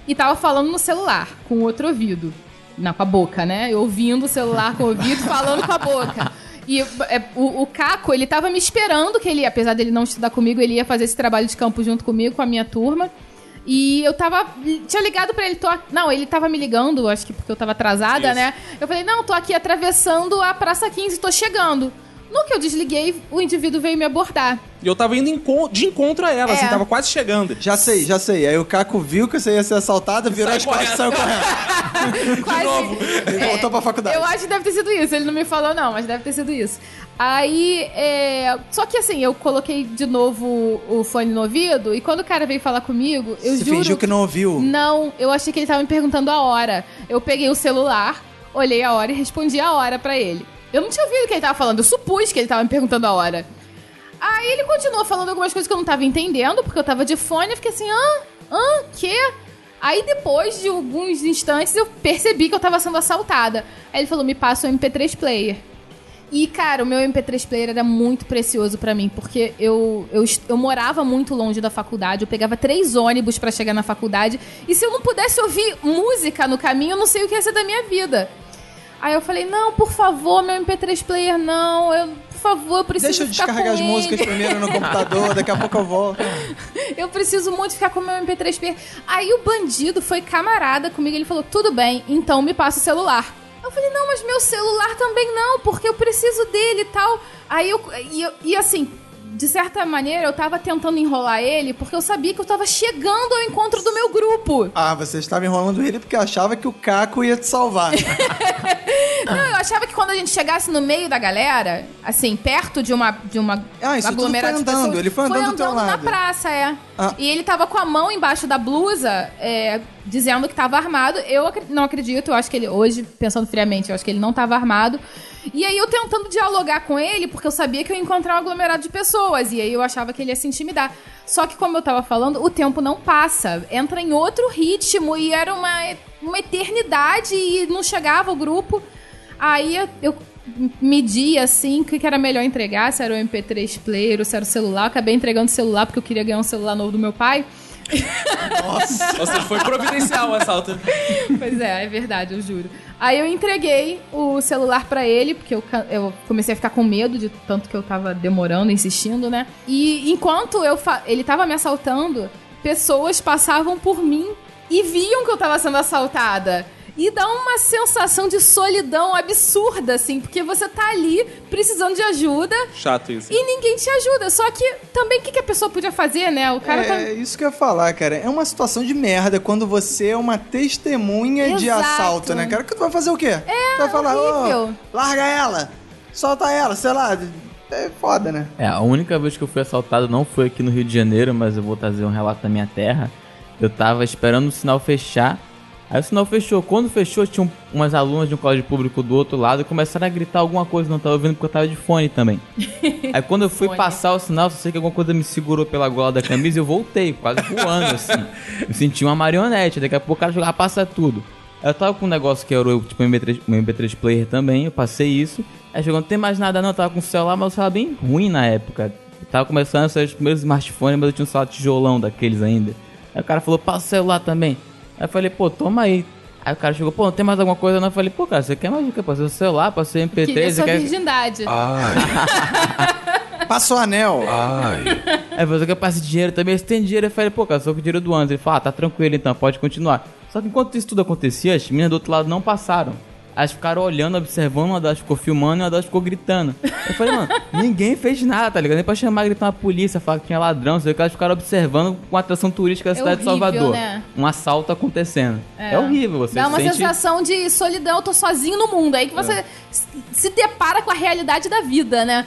C: e tava falando no celular, com o outro ouvido. Não, com a boca, né? Eu ouvindo o celular com o ouvido, falando com a boca. E é, o, o Caco, ele tava me esperando que ele, apesar dele não estudar comigo, ele ia fazer esse trabalho de campo junto comigo, com a minha turma. E eu tava. Tinha ligado pra ele. Tô, não, ele tava me ligando, acho que porque eu tava atrasada,
A: Isso.
C: né? Eu falei, não, tô aqui atravessando a Praça 15, tô chegando. No que eu desliguei, o indivíduo veio me abordar.
A: E eu tava indo de encontro a ela,
C: É.
A: assim, tava quase chegando.
B: Já sei, já sei. Aí o Caco viu que você ia ser assaltada, virou as costas e saiu correndo.
C: Quase.
B: Ele voltou pra faculdade.
C: Eu acho que deve ter sido isso. Ele não me falou, não, mas deve ter sido isso. Aí, é... só que assim, eu coloquei de novo o fone no ouvido e quando o cara veio falar comigo, eu
B: Você
C: juro.
B: fingiu que não ouviu.
C: Não, eu achei que ele tava me perguntando a hora. Eu peguei o celular, olhei a hora e respondi a hora pra ele. Eu não tinha ouvido o que ele tava falando, eu supus que ele tava me perguntando a hora. Aí ele continuou falando algumas coisas que eu não tava entendendo, porque eu tava de fone, eu fiquei assim, hã? Hã? Quê? Aí depois de alguns instantes eu percebi que eu tava sendo assaltada. Aí ele falou, me passa o MP3 player. E, cara, o meu MP3 player era muito precioso pra mim, porque eu, eu, eu morava muito longe da faculdade, eu pegava três ônibus pra chegar na faculdade, e se eu não pudesse ouvir música no caminho, eu não sei o que ia ser da minha vida. Aí eu falei, não, por favor, meu MP3 player, não, eu, por favor, eu preciso
B: Deixa eu descarregar as músicas primeiro no computador, daqui a pouco eu volto.
C: Eu preciso muito ficar com o meu MP3 player. Aí o bandido foi camarada comigo, ele falou, tudo bem, então me passa o celular. Eu falei, não, mas meu celular também não, porque eu preciso dele e tal. Aí eu. E, eu- e assim, de certa maneira, eu tava tentando enrolar ele, porque eu sabia que eu tava chegando ao encontro do meu grupo.
B: Ah, você estava enrolando ele porque achava que o Caco ia te salvar.
C: Não, eu achava que quando a gente chegasse no meio da galera, assim, perto de uma, de uma
B: Ah, isso tudo
C: aglomerado
B: foi andando,
C: pessoas,
B: ele foi andando do teu
C: na
B: lado.
C: praça, é.
B: Ah.
C: E ele tava com a mão embaixo da blusa, é, dizendo que tava armado. Eu não acredito, eu acho que ele, hoje, pensando friamente, eu acho que ele não tava armado. E aí eu tentando dialogar com ele, porque eu sabia que eu ia encontrar um aglomerado de pessoas, e aí eu achava que ele ia se intimidar. Só que, como eu tava falando, o tempo não passa, entra em outro ritmo, e era uma, uma eternidade, e não chegava o grupo. Aí eu, eu medi assim o que que era melhor entregar, se era o MP3 player ou se era o celular. Eu acabei entregando o celular porque eu queria ganhar um celular novo do meu pai.
A: Ou seja, foi providencial o assalto.
C: Pois é, é verdade, eu juro. Aí eu entreguei o celular pra ele, porque eu, eu comecei a ficar com medo de tanto que eu tava demorando, insistindo, né? E enquanto eu ele tava me assaltando, pessoas passavam por mim e viam que eu tava sendo assaltada. E dá uma sensação de solidão absurda, assim, porque você tá ali precisando de ajuda
A: Chato isso.
C: e ninguém te ajuda. Só que também o que, que a pessoa podia fazer, né? O cara tá.
B: É isso que eu ia falar, cara. É uma situação de merda quando você é uma testemunha de
C: Exato.
B: assalto, né, cara? Que tu vai fazer o quê? É, tu vai falar,
C: horrível.
B: ô, larga ela, solta ela, sei lá. É foda, né?
D: É, a única vez que eu fui assaltado não foi aqui no Rio de Janeiro, mas eu vou trazer um relato da minha terra. Eu tava esperando o sinal fechar. Aí o sinal fechou. Quando fechou, tinha um- umas alunas de um colégio público do outro lado e começaram a gritar alguma coisa, não tava ouvindo porque eu tava de fone também. Aí quando eu fui
C: Fone.
D: passar o sinal, só sei que alguma coisa me segurou pela gola da camisa e eu voltei, quase voando assim. Me senti uma marionete, daqui a pouco o cara jogava, passa tudo. Eu tava com um negócio que era o tipo MP3, um MP3 player também, eu passei isso. Aí chegou, não tem mais nada não, eu tava com o celular, mas o celular bem ruim na época. Eu tava começando a sair os primeiros smartphones, mas eu tinha um celular tijolão daqueles ainda. Aí o cara falou, passa o celular também. Aí eu falei, pô, toma aí. Aí o cara chegou, pô, não tem mais alguma coisa não? Eu falei, pô, cara, você quer mais o quê? Passei o celular, passei o MP3,
C: Queria
D: você
C: sua
D: quer...
C: virgindade.
H: Ai,
B: Passa o anel.
H: ai.
D: Aí você quer passar dinheiro também? Você tem dinheiro? Eu falei, pô, cara, só com o dinheiro do Anderson. Ele falou, ah, tá tranquilo então, pode continuar. Só que enquanto isso tudo acontecia, as meninas do outro lado não passaram. Elas ficaram olhando, observando, uma delas ficou filmando e uma delas ficou gritando. Eu falei, mano, ninguém fez nada, tá ligado? Nem pra chamar, gritar uma polícia, falar que tinha ladrão, sei que elas ficaram observando com a atração turística da
C: É
D: cidade de
C: horrível,
D: Salvador.
C: né?
D: Um assalto acontecendo. É, horrível, você
C: Dá uma
D: sente...
C: sensação de solidão, eu tô sozinho no mundo. Aí que você s- se depara com a realidade da vida, né?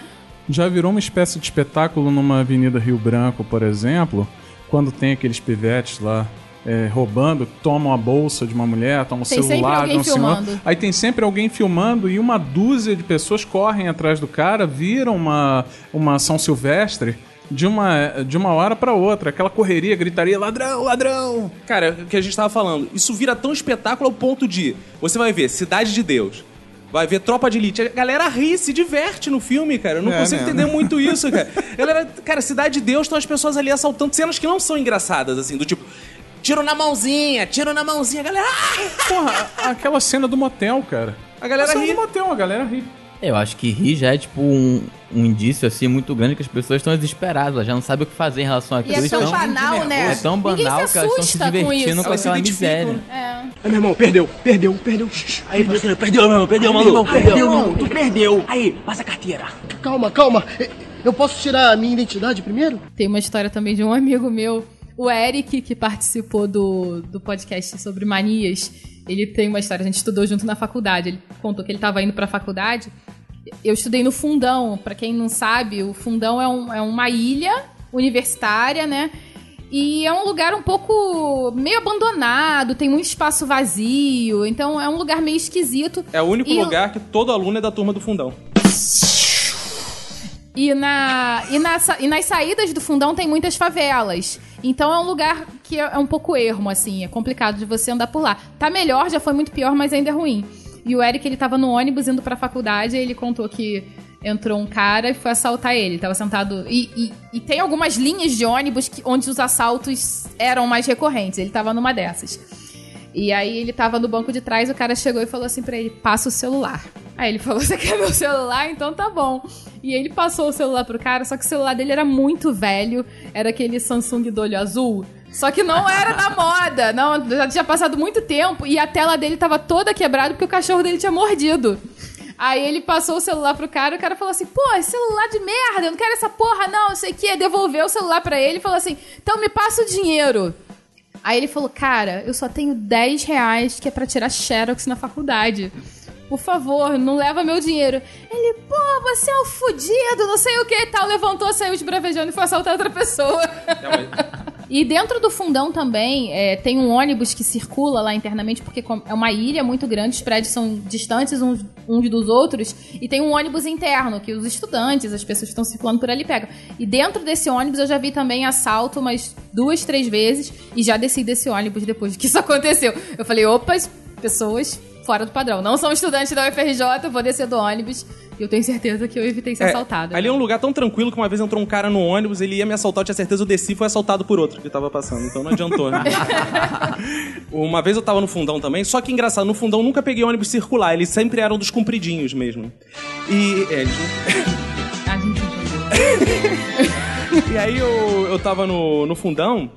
E: Já virou uma espécie de espetáculo numa avenida Rio Branco, por exemplo, quando tem aqueles pivetes lá é, roubando, tomam a bolsa de uma mulher, tomam o celular de um senhor. Aí tem sempre alguém filmando e uma dúzia de pessoas correm atrás do cara, viram uma, uma São Silvestre de uma, de uma hora pra outra. Aquela correria, gritaria, ladrão, ladrão!
A: Cara, o que a gente tava falando, isso vira tão espetáculo ao ponto de você vai ver Cidade de Deus, vai ver Tropa de Elite, a galera ri, se diverte no filme, cara. Eu não
B: É,
A: consigo
B: né?
A: entender muito isso, cara. Galera, cara, Cidade de Deus estão as pessoas ali assaltando cenas que não são engraçadas, assim, do tipo. Tiro na mãozinha, tiro na mãozinha, galera. Ah!
E: Porra, aquela cena do motel, cara.
A: A galera
E: a cena
A: ri.
E: do motel, a galera ri.
D: Eu acho que rir já é tipo um, um indício assim muito grande que as pessoas estão desesperadas, elas já não sabem o que fazer em relação
C: E
D: àquilo.
C: é tão
D: estão-
C: banal, né?
D: É tão banal que elas estão se
C: com
D: divertindo
C: isso.
D: com
A: se
D: aquela miséria.
C: É.
G: Ai, meu irmão, perdeu, perdeu, perdeu. Aí, parceiro, perdeu, meu irmão, perdeu, maluco. Perdeu, irmão, tu perdeu. Aí, passa a carteira. Calma, calma. Eu posso tirar a minha identidade primeiro?
C: Tem uma história também de um amigo meu, o Eric, que participou do, do podcast sobre manias. Ele tem uma história, a gente estudou junto na faculdade. Ele contou que ele estava indo para a faculdade. Eu estudei no Fundão. Para quem não sabe, o Fundão é, um- é uma ilha universitária, né? E é um lugar um pouco meio abandonado, tem muito espaço vazio, então é um lugar meio esquisito.
A: É o único
C: E
A: lugar que todo aluno é da turma do fundão.
C: E, na, e, na e nas saídas do fundão tem muitas favelas. Então é um lugar que é, é um pouco ermo, assim. É complicado de você andar por lá. Tá melhor, já foi muito pior, mas ainda é ruim. E o Eric, ele tava no ônibus indo pra faculdade e ele contou que entrou um cara e foi assaltar ele. Tava sentado... E, e- e tem algumas linhas de ônibus que, onde os assaltos eram mais recorrentes. Ele tava numa dessas. E aí ele tava no banco de trás, o cara chegou e falou assim pra ele: passa o celular. Aí ele falou: Você quer meu celular? Então tá bom. E ele passou o celular pro cara, só que o celular dele era muito velho, era aquele Samsung do olho azul. Só que não era da moda, não, já tinha passado muito tempo e a tela dele tava toda quebrada porque o cachorro dele tinha mordido. Aí ele passou o celular pro cara, o cara falou assim: pô, celular de merda, eu não quero essa porra, não, não sei o que. Devolveu o celular pra ele e falou assim: então me passa o dinheiro. Aí ele falou, cara, eu só tenho 10 reais que é pra tirar xerox na faculdade. Por favor, não leva meu dinheiro. Ele, pô, você é um fudido, não sei o que e tal. Levantou, saiu esbravejando e foi assaltar outra pessoa. E dentro do fundão também é, tem um ônibus que circula lá internamente, porque é uma ilha muito grande, os prédios são distantes uns, uns dos outros, e tem um ônibus interno que os estudantes, as pessoas que estão circulando por ali pegam. E dentro desse ônibus eu já vi também assalto umas duas, três vezes, e já desci desse ônibus depois que isso aconteceu. Eu falei, opa, as pessoas fora do padrão. Não são estudantes da UFRJ, vou descer do ônibus, e eu tenho certeza que eu evitei ser
A: É,
C: assaltada.
A: ali é um lugar tão tranquilo que uma vez entrou um cara no ônibus, ele ia me assaltar, eu tinha certeza, eu desci e foi assaltado por outro que tava passando, então não adiantou. né? uma vez eu tava no fundão também, só que engraçado, no fundão nunca peguei ônibus circular, eles sempre eram dos compridinhos mesmo. E. É, eles
C: A gente entendeu.
A: E aí eu, eu tava no, no fundão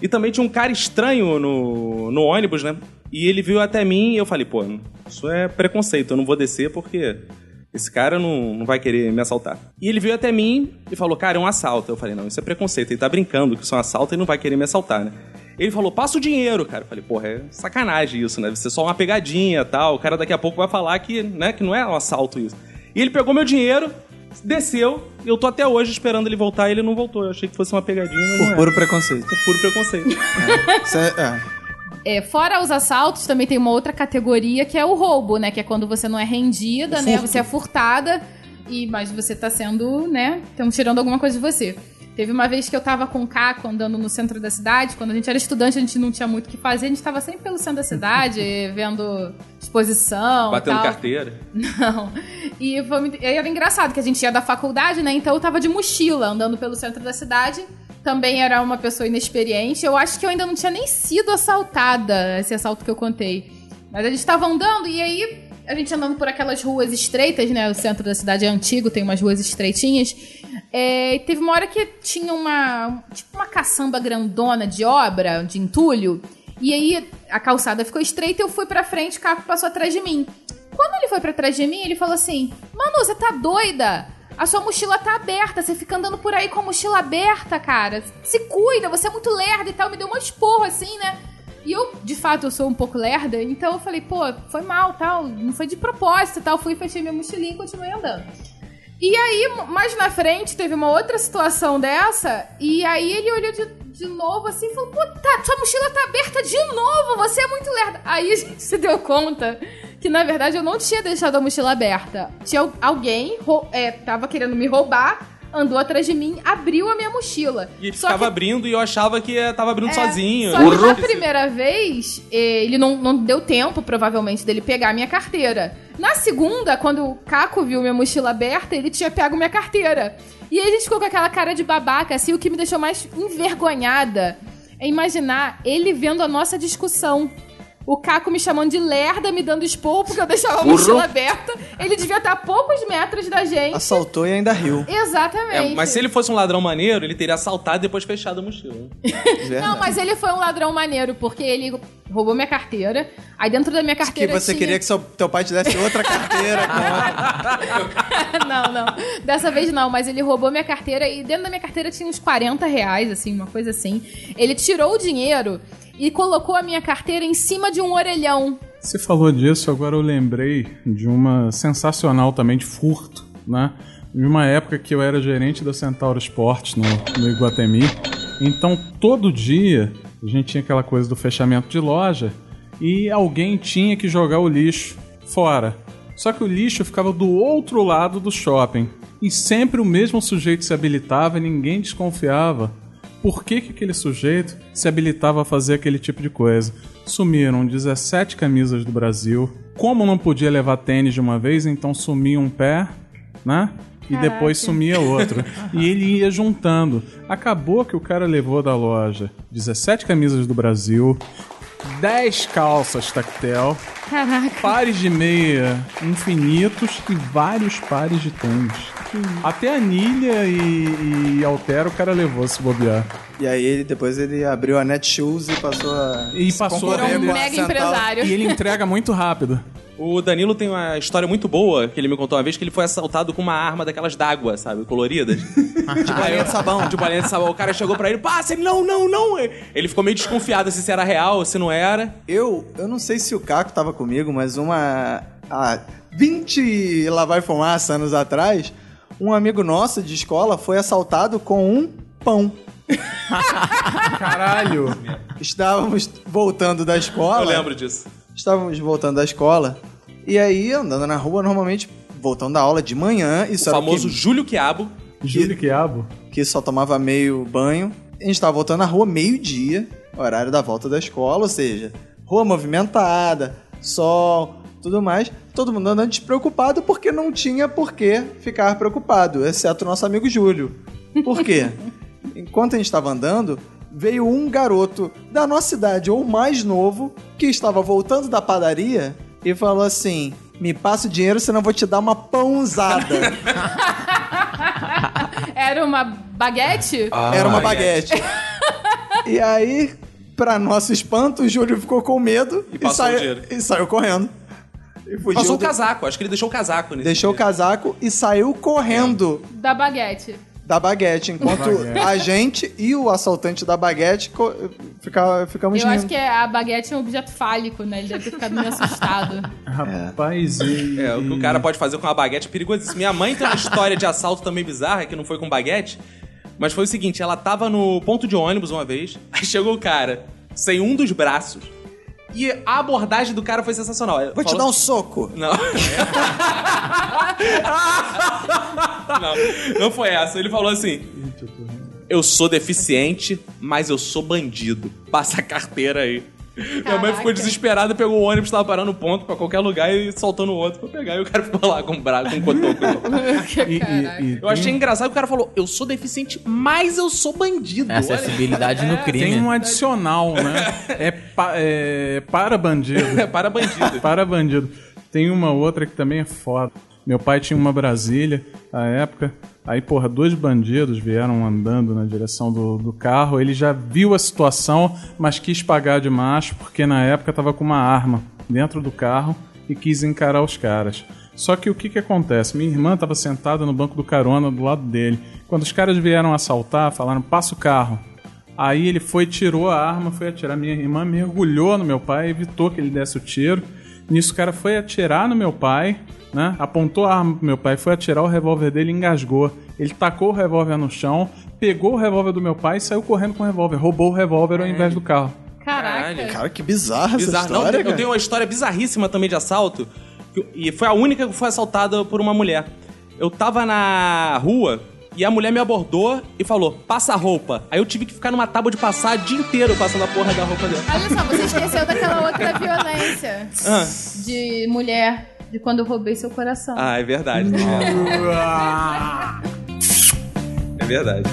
A: e também tinha um cara estranho no, no ônibus, né? E ele veio até mim e eu falei, pô, isso é preconceito, eu não vou descer porque esse cara não, não vai querer me assaltar. E ele veio até mim e falou, cara, é um assalto. Eu falei, não, isso é preconceito, ele tá brincando que isso é um assalto e não vai querer me assaltar, né? Ele falou, passa o dinheiro, cara. Eu falei, porra, é sacanagem isso, né? Deve ser só uma pegadinha tal. O cara daqui a pouco vai falar que, né, que não é um assalto isso. E ele pegou meu dinheiro, desceu, e eu tô até hoje esperando ele voltar e ele não voltou. Eu achei que fosse uma pegadinha, mas
B: Por
A: não é.
B: puro preconceito.
A: Por puro preconceito.
B: Isso é- é.
C: É, fora os assaltos, também tem uma outra categoria que é o roubo, né? Que é quando você não é rendida, né? Você é furtada, e, mas você tá sendo, né? Estão tirando alguma coisa de você. Teve uma vez que eu tava com o Caco andando no centro da cidade. Quando a gente era estudante, a gente não tinha muito o que fazer. A gente tava sempre pelo centro da cidade, vendo exposição.
A: Batendo
C: tal.
A: carteira.
C: Não. E foi era engraçado que a gente ia da faculdade, né? Então eu tava de mochila andando pelo centro da cidade. Também era uma pessoa inexperiente. Eu acho que eu ainda não tinha nem sido assaltada, esse assalto que eu contei. Mas a gente tava andando e aí a gente andando por aquelas ruas estreitas, né? O centro da cidade é antigo, tem umas ruas estreitinhas. É, teve uma hora que tinha uma. Tipo uma caçamba grandona de obra, de entulho. E aí a calçada ficou estreita eu fui pra frente, o Caco passou atrás de mim. Quando ele foi pra trás de mim, ele falou assim: Manu, você tá doida? A sua mochila tá aberta, você fica andando por aí com a mochila aberta, cara. Se cuida, você é muito lerda e tal. Me deu uma esporra assim, né? E eu, de fato, eu sou um pouco lerda, então eu falei, pô, foi mal, tal, não foi de propósito tal. Fui, fechei minha mochilinha e continuei andando. E aí, mais na frente, teve uma outra situação dessa, e aí ele olhou de, de novo assim e falou: Pô, tá, sua mochila tá aberta de novo, você é muito lerda. Aí a gente se deu conta que, na verdade, eu não tinha deixado a mochila aberta. Tinha al- alguém, é, tava querendo me roubar, andou atrás de mim, abriu a minha mochila.
A: E ele
C: Só
A: ficava
C: que-
A: abrindo e eu achava que eh, tava abrindo
C: é,
A: sozinho.
C: Só que na primeira vez, eh, ele não, não deu tempo, provavelmente, dele pegar a minha carteira. Na segunda, quando o Caco viu minha mochila aberta, ele tinha pego minha carteira. E aí a gente ficou com aquela cara de babaca, assim, o que me deixou mais envergonhada é imaginar ele vendo a nossa discussão. O Caco me chamando de lerda, me dando expor porque eu deixava a mochila aberta. Ele devia estar a poucos metros da gente.
B: Assaltou e ainda riu.
C: Exatamente.
A: É, mas se ele fosse um ladrão maneiro, ele teria assaltado e depois fechado a mochila.
C: Não, mas ele foi um ladrão maneiro, porque ele roubou minha carteira. Aí dentro da minha
B: Que
C: carteira
B: você
C: tinha...
B: queria que seu, teu pai te desse outra carteira.
C: não, não. Dessa vez não, mas ele roubou minha carteira e dentro da minha carteira tinha uns 40 reais, assim, uma coisa assim. Ele tirou o dinheiro e colocou a minha carteira em cima de um orelhão.
E: Você falou disso, agora eu lembrei de uma sensacional também de furto, né? De uma época que eu era gerente da Centauro Esportes no, no Iguatemi. Então, todo dia, a gente tinha aquela coisa do fechamento de loja e alguém tinha que jogar o lixo fora. Só que o lixo ficava do outro lado do shopping. E sempre o mesmo sujeito se habilitava e ninguém desconfiava. Por que, que aquele sujeito se habilitava a fazer aquele tipo de coisa? Sumiram 17 camisas do Brasil. Como não podia levar tênis de uma vez, então sumia um pé, né? E depois sumia outro. e ele ia juntando. Acabou que o cara levou da loja 17 camisas do Brasil, 10 calças tactel,
C: Caraca.
E: pares de meia infinitos e vários pares de tênis. Até anilha e, e altera o cara levou se bobear.
B: E aí ele- depois ele abriu a Netshoes e passou a.
E: E passou a
C: Um
B: com a
C: mega empresário.
E: E ele entrega muito rápido.
A: O Danilo tem uma história muito boa que ele me contou uma vez que ele foi assaltado com uma arma daquelas d'água, sabe? Coloridas.
B: De bolinha de sabão.
A: De bolinha de sabão. O cara chegou pra ele, passa, ele, não, não, não. Ele ficou meio desconfiado se isso era real ou se não era.
B: Eu, eu não sei se o Caco tava comigo, mas uma. Há 20 e lá vai fumaça anos atrás, um amigo nosso de escola foi assaltado com um pão.
E: Caralho.
B: Estávamos voltando da escola.
A: Eu lembro disso.
B: Estávamos voltando da escola. E aí, andando na rua, normalmente, voltando da aula de manhã. Isso
A: O famoso
B: que,
A: Júlio Quiabo.
E: Júlio Quiabo.
B: que só tomava meio banho. A gente estava voltando na rua meio-dia, horário da volta da escola, ou seja, rua movimentada, sol, tudo mais. Todo mundo andando despreocupado porque não tinha por que ficar preocupado, exceto o nosso amigo Júlio. Por quê? Enquanto a gente estava andando, veio um garoto da nossa idade ou mais novo que estava voltando da padaria e falou assim: Me passa o dinheiro, senão eu vou te dar uma pãozada.
C: Era uma baguete?
B: Era uma baguete. e aí, pra nosso espanto, o Júlio ficou com medo
A: E passou
B: saiu,
A: o dinheiro.
B: e saiu correndo. E
A: Passou o
B: do-
A: casaco, acho que ele deixou o casaco nesse
B: Deixou o
A: dia.
B: casaco e saiu correndo
C: Da baguete.
B: Da baguete, enquanto
E: Baguete.
B: a gente e o assaltante da baguete fica- ficamos
C: Eu
B: rindo.
C: acho que é- a baguete é um objeto fálico, né? Ele deve ter ficado meio assustado.
E: Rapaz, e...
A: É, o que o cara pode fazer com uma baguete é perigoso. Minha mãe tem uma história de assalto também bizarra, que não foi com baguete, mas foi o seguinte, ela tava no ponto de ônibus uma vez, aí chegou o cara sem um dos braços, e a abordagem do cara foi sensacional.
B: Vou te dar um soco.
A: Não. não, não foi essa. Ele falou assim: Eu sou deficiente, mas eu sou bandido. Passa a carteira aí. Minha mãe ficou desesperada, pegou o ônibus, tava parando no ponto pra qualquer lugar e soltando o outro pra pegar. E o cara ficou lá com o braço, com o cotoco.
E: e- e- e
A: Eu achei engraçado que o cara falou: Eu sou deficiente, mas eu sou bandido. Olha.
D: Acessibilidade no crime.
E: Tem um adicional, né? É, pa- é para bandido.
A: É para bandido.
E: Para bandido. Tem uma outra que também é foda. Meu pai tinha uma Brasília, à época. Aí, porra, dois bandidos vieram andando na direção do, do carro. Ele já viu a situação, mas quis pagar de macho, porque na época tava com uma arma dentro do carro e quis encarar os caras. Só que o que que acontece? Minha irmã estava sentada no banco do carona do lado dele. Quando os caras vieram assaltar, falaram: passa o carro. Aí ele foi, tirou a arma, foi atirar. Minha irmã mergulhou no meu pai, evitou que ele desse o tiro. Nisso o cara foi atirar no meu pai, né? Apontou a arma pro meu pai, foi atirar o revólver dele e engasgou. Ele tacou o revólver no chão, pegou o revólver do meu pai e saiu correndo com o revólver. Roubou o revólver ao invés do carro.
C: Caraca.
A: Caralho.
B: Cara, que bizarra essa
A: Bizarro. Não,
B: história,
A: eu
B: cara.
A: tenho uma história bizarríssima também de assalto. que- E foi a única que foi assaltada por uma mulher. Eu tava na rua e a mulher me abordou e falou: passa a roupa. Aí eu tive que ficar numa tábua de passar o dia inteiro passando a porra da roupa dela.
C: Olha só, você esqueceu daquela outra violência
A: Ah,
C: de mulher, de quando eu roubei seu coração.
A: ah, é verdade. É verdade.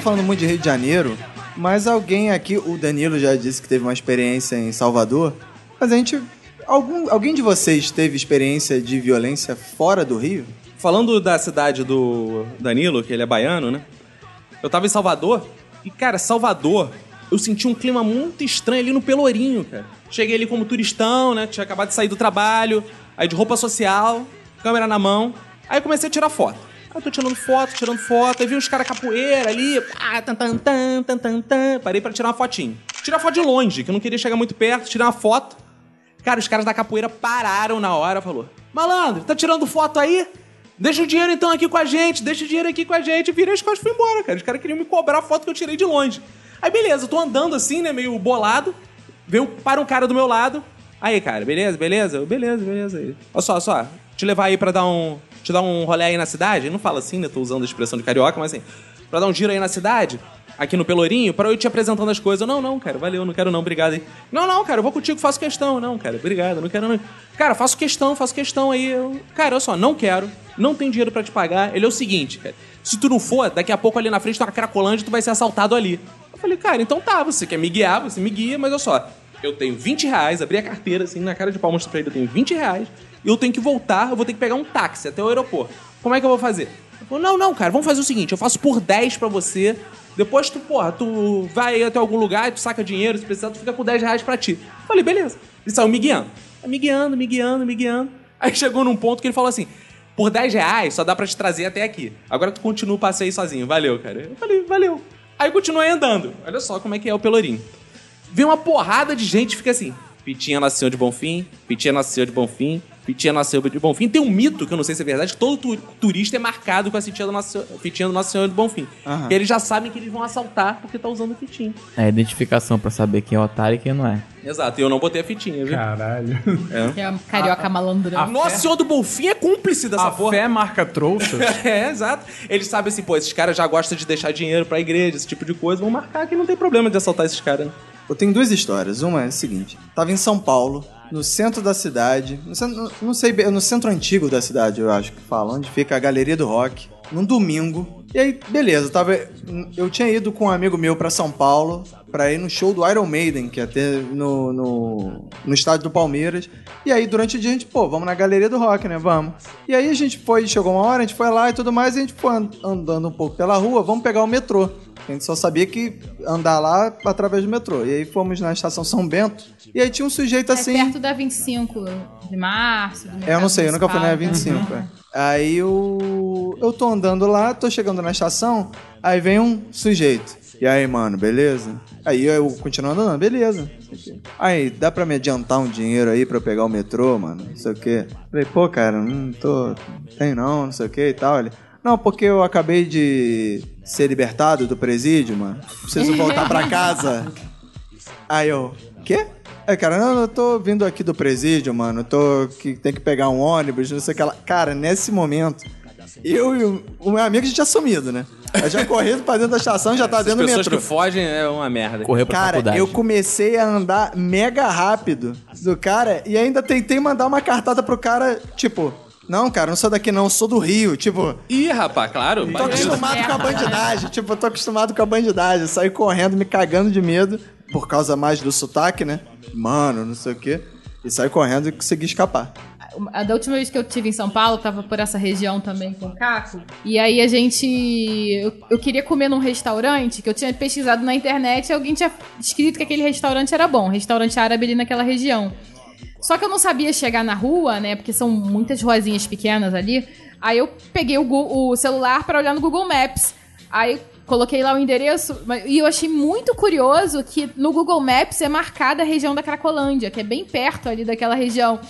B: Tá falando muito de Rio de Janeiro, mas alguém aqui, o Danilo já disse que teve uma experiência em Salvador, mas a gente. Algum, alguém de vocês teve experiência de violência fora do Rio?
A: Falando da cidade do Danilo, que ele é baiano, né? Eu tava em Salvador e, cara, Salvador, eu senti um clima muito estranho ali no Pelourinho, cara. Cheguei ali como turistão, né? Tinha acabado de sair do trabalho, aí de roupa social, câmera na mão. Aí comecei a tirar foto. Eu tô tirando foto, tirando foto, aí vi uns caras capoeira ali, ah, tan, tan, tan, tan, tan, tan. Parei pra tirar uma fotinho. Tirar foto de longe, que eu não queria chegar muito perto, tirar uma foto. Cara, os caras da capoeira pararam na hora, falou: Malandro, tá tirando foto aí? Deixa o dinheiro então aqui com a gente, deixa o dinheiro aqui com a gente. Virei as costas e fui embora, cara. Os caras queriam me cobrar a foto que eu tirei de longe. Aí beleza, eu tô andando assim, né, meio bolado. Veio, para um cara do meu lado. Aí, cara, beleza, beleza? Beleza, beleza. Aí. Olha só, olha só. Te levar aí pra dar um. Te dar um rolê aí na cidade. Não fala assim, né? Tô usando a expressão de carioca, mas assim. Pra dar um giro aí na cidade, aqui no Pelourinho, pra eu ir te apresentando as coisas. Eu, não, não, cara, valeu, não quero não, obrigado aí. Não, não, cara, eu vou contigo, faço questão. Não, cara, obrigado, não quero não. Cara, faço questão, faço questão aí. Eu, cara, olha só, não quero, não tenho dinheiro pra te pagar. Ele é o seguinte, cara. Se tu não for, daqui a pouco ali na frente tem uma cracolândia tu vai ser assaltado ali. Eu falei, cara, então tá, você quer me guiar, você me guia, mas olha só, eu tenho 20 reais, abri a carteira assim, na cara de pau, mostrei pra ele, eu tenho 20 reais, eu tenho que voltar, eu vou ter que pegar um táxi até o aeroporto. Como é que eu vou fazer? Ele falou, não, não, cara, vamos fazer o seguinte, eu faço por 10 pra você, depois tu, porra, tu vai até algum lugar tu saca dinheiro, se precisar, tu fica com 10 reais pra ti. Eu falei, beleza. Ele saiu me guiando. Me guiando, me guiando, me guiando. Aí chegou num ponto que ele falou assim, por 10 reais só dá pra te trazer até aqui. Agora tu continua o passeio sozinho. Valeu, cara. Eu falei, valeu. Aí continuei andando. Olha só como é que é o Pelourinho. Vem uma porrada de gente fica assim. Pitinha nasceu de Bonfim, Pitinha nasceu de Bonfim, Pitinha nasceu de Bonfim. Tem um mito, que eu não sei se é verdade, que todo tu- turista é marcado com a Pitinha do Nosso, Pitinha do Nosso Senhor de Bonfim.
B: Aham.
A: Que eles já sabem que eles vão assaltar porque tá usando fitinha.
D: É a identificação pra saber quem é otário e quem não é.
A: Exato, e eu não botei a fitinha, viu?
E: Caralho.
C: Que é um carioca malandrão.
A: Nossa Senhor do Bonfim é cúmplice dessa
E: A
A: porra.
E: fé marca trouxas.
A: É, exato. Eles sabem assim, pô, esses caras já gostam de deixar dinheiro pra igreja, esse tipo de coisa. Vão marcar que não tem problema de assaltar esses caras. né?
B: Eu tenho duas histórias. Uma é a seguinte: tava em São Paulo, no centro da cidade, no centro, não sei, no centro antigo da cidade, eu acho que fala, onde fica a Galeria do Rock, num domingo. E aí, beleza, tava, eu tinha ido com um amigo meu pra São Paulo pra ir no show do Iron Maiden, que ia ter no, no, no estádio do Palmeiras. E aí, durante o dia, a gente, pô, vamos na Galeria do Rock, né? Vamos. E aí a gente foi, chegou uma hora, a gente foi lá e tudo mais, e a gente foi and- andando um pouco pela rua, vamos pegar o metrô. A gente só sabia que andar lá através do metrô. E aí fomos na estação São Bento. E aí tinha um sujeito
C: É
B: assim.
C: perto da 25 de março.
B: É, eu não sei, eu nunca fui na
C: municipal.
B: 25. é. Aí eu. Eu tô andando lá, tô chegando na estação, aí vem um sujeito. E aí, mano, beleza? Aí eu continuo andando, beleza. Aí, dá pra me adiantar um dinheiro aí pra eu pegar o metrô, mano? Não sei o quê. Falei, pô, cara, não tô. Tem não, não sei o quê e tal. Ele. Não, porque eu acabei de ser libertado do presídio, mano. Preciso voltar pra casa. Aí eu, quê? Aí, cara, não, eu tô vindo aqui do presídio, mano. Eu tô que tem que pegar um ônibus, não sei o que lá. Cara, nesse momento, eu e o, o meu amigo a gente tinha sumido, né? Eu já correndo pra dentro da estação, já tá
A: As
B: dentro do
A: pessoas
B: metrô.
A: que fogem é uma merda.
D: Correu pra
B: Cara,
D: faculdade.
B: eu comecei a andar mega rápido do cara e ainda tentei mandar uma cartada pro cara, tipo, não, cara, não sou daqui não, sou do Rio. Tipo,
A: Ih, rapaz, claro.
B: tô acostumado com a bandidagem. Tipo, eu tô acostumado com a bandidagem. Saí correndo, me cagando de medo, por causa mais do sotaque, né? Mano, não sei o quê. E saí correndo e consegui escapar.
C: A da última vez que eu tive em São Paulo, tava por essa região também com o Caco. E aí a gente. Eu, eu queria comer num restaurante que eu tinha pesquisado na internet e alguém tinha escrito que aquele restaurante era bom, restaurante árabe ali naquela região. Só que eu não sabia chegar na rua, né? Porque são muitas ruazinhas pequenas ali. Aí eu peguei o, Gu- o celular pra olhar no Google Maps. Aí coloquei lá o endereço e eu achei muito curioso que no Google Maps é marcada a região da Cracolândia, que é bem perto ali daquela região.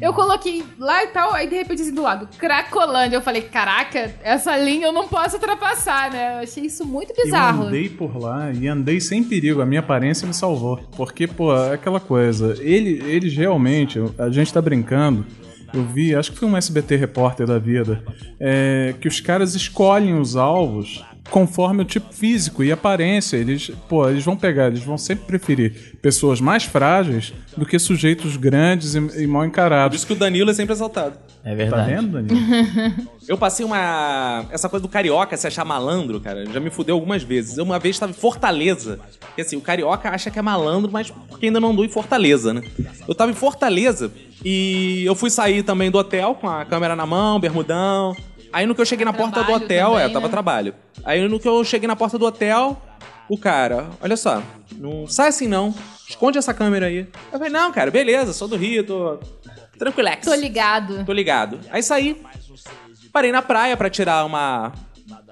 C: Eu coloquei lá e tal, aí de repente assim do lado, Cracolândia. Eu falei, caraca, essa linha eu não posso ultrapassar, né? Eu achei isso muito bizarro.
E: Eu andei por lá e andei sem perigo. A minha aparência me salvou. Porque, pô, é aquela coisa. Ele, eles realmente, a gente tá brincando. Eu vi, acho que foi um SBT repórter da vida, é, que os caras escolhem os alvos conforme o tipo físico e aparência. Eles, pô, eles vão pegar, eles vão sempre preferir pessoas mais frágeis do que sujeitos grandes e, e mal
A: Por
E: encarados.
A: isso que o Danilo é sempre exaltado.
D: É
E: Tá
D: verdade.
E: vendo, Danilo?
A: Eu passei uma. Essa coisa do carioca se achar malandro, cara, já me fudeu algumas vezes. Eu uma vez estava em Fortaleza. Porque assim, o carioca acha que é malandro, mas porque ainda não andou em Fortaleza, né? Eu tava em Fortaleza e eu fui sair também do hotel com a câmera na mão, bermudão. Aí no que eu cheguei na porta do
C: Trabalho
A: hotel,
C: também,
A: é, tava
C: né?
A: trabalho. Aí no que eu cheguei na porta do hotel, o cara, olha só, não sai assim não. Esconde essa câmera aí. Eu falei, não, cara, beleza, sou do Rio, tô tranquilex.
C: Tô ligado.
A: Tô ligado. Aí saí, parei na praia pra tirar uma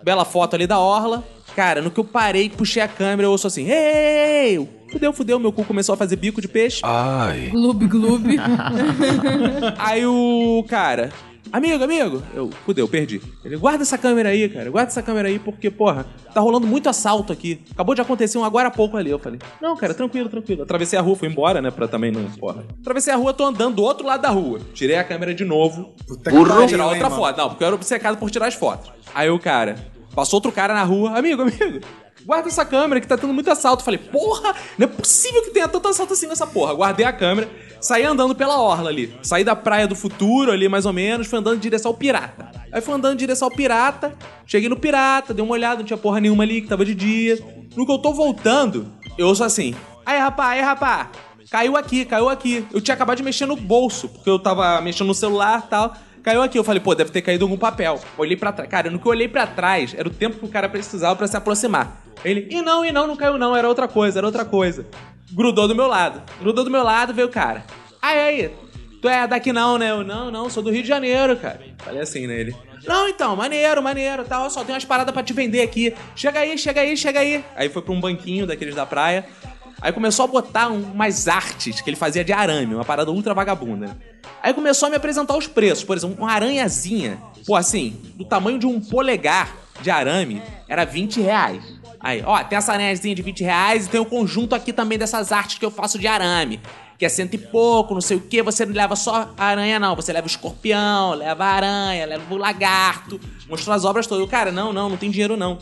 A: bela foto ali da orla. Cara, no que eu parei, puxei a câmera, eu ouço assim, ei, fudeu, fudeu, meu cu começou a fazer bico de peixe.
H: Ai,
C: Gloob, gloob.
A: Aí o cara, amigo, amigo, eu, fudeu, perdi. Ele, guarda essa câmera aí, cara, guarda essa câmera aí, porque, porra, tá rolando muito assalto aqui. Acabou de acontecer um agora há pouco ali. Eu falei, não, cara, tranquilo, tranquilo. Atravessei a rua, fui embora, né, pra também não, porra. Atravessei a rua, tô andando do outro lado da rua. Tirei a câmera de novo,
B: Puta que
A: pra tirar outra foto. Não, porque eu era obcecado por tirar as fotos. Aí o cara, passou outro cara na rua, amigo, amigo. Guarda essa câmera que tá tendo muito assalto. Falei, porra, não é possível que tenha tanto assalto assim nessa porra. Guardei a câmera, saí andando pela orla ali. Saí da praia do futuro ali, mais ou menos, fui andando em direção ao pirata. Aí fui andando em direção ao pirata, cheguei no pirata, dei uma olhada, não tinha porra nenhuma ali, que tava de dia. No que eu tô voltando, eu ouço assim: Aí, rapá, aí, rapá, caiu aqui, caiu aqui. Eu tinha acabado de mexer no bolso, porque eu tava mexendo no celular e tal. Caiu aqui, eu falei, pô, deve ter caído algum papel. Olhei pra trás. Cara, no que eu olhei pra trás, era o tempo que o cara precisava pra se aproximar. Ele, e não, e não, não caiu não, era outra coisa, era outra coisa. Grudou do meu lado. Grudou do meu lado, veio o cara. Aí, aí, tu é daqui não, né? Eu, não, não, sou do Rio de Janeiro, cara. Falei assim, né? Ele, não, então, maneiro, maneiro, tal, eu só tenho umas paradas pra te vender aqui. Chega aí, chega aí, chega aí. Aí foi pra um banquinho daqueles da praia. Aí começou a botar um- umas artes que ele fazia de arame, uma parada ultra vagabunda. né? Aí começou a me apresentar os preços. Por exemplo, uma aranhazinha, pô, assim, do tamanho de um polegar de arame, era 20 reais. Aí, ó, tem essa aranhazinha de 20 reais e tem o conjunto aqui também dessas artes que eu faço de arame. Que é cento e pouco, não sei o que. Você não leva só aranha, não. Você leva o escorpião, leva a aranha, leva o lagarto. Mostrou as obras todas. Eu, cara, não, não, não tem dinheiro, não.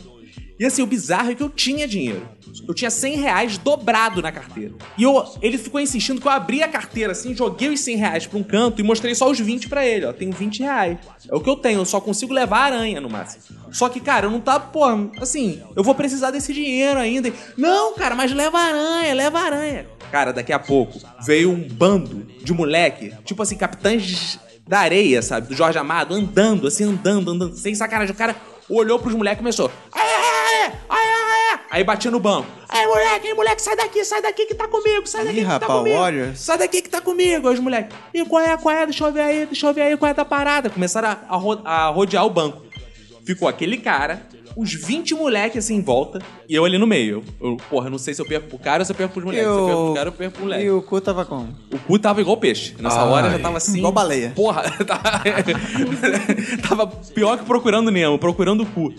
A: E assim, o bizarro é que eu tinha dinheiro. Eu tinha 100 reais dobrado na carteira. E eu, ele ficou insistindo que eu abri a carteira assim, joguei os 100 reais pra um canto e mostrei só os 20 pra ele. Ó, tenho 20 reais. É o que eu tenho, eu só consigo levar a aranha no máximo. Só que, cara, eu não tá, pô, assim, eu vou precisar desse dinheiro ainda. Não, cara, mas leva a aranha, leva a aranha. Cara, daqui a pouco veio um bando de moleque, tipo assim, capitães da areia, sabe? Do Jorge Amado, andando, assim, andando, andando, sem sacanagem. O cara olhou pros moleques e começou. Ai, Aí batia no banco. Aí, moleque, aí, moleque, sai daqui, sai daqui que tá comigo, sai daqui
B: Ih,
A: que tá
B: rapaz,
A: comigo.
B: Warriors.
A: Sai daqui que tá comigo. Aí os moleques, e qual é, qual é? Deixa eu ver aí, deixa eu ver aí qual é da parada. Começaram a, a ro- a rodear o banco. Ficou aquele cara, uns 20 moleques assim em volta, e eu ali no meio. Eu, eu, porra, eu não sei se eu perco pro cara ou se eu perco pros moleques. Se eu perco pro cara, eu perco pro moleque.
B: E o cu tava como?
A: O cu tava igual peixe. Nessa
H: Ai.
A: hora já tava assim.
B: Igual baleia.
A: Porra, tava, tava pior que procurando Nemo, procurando o cu.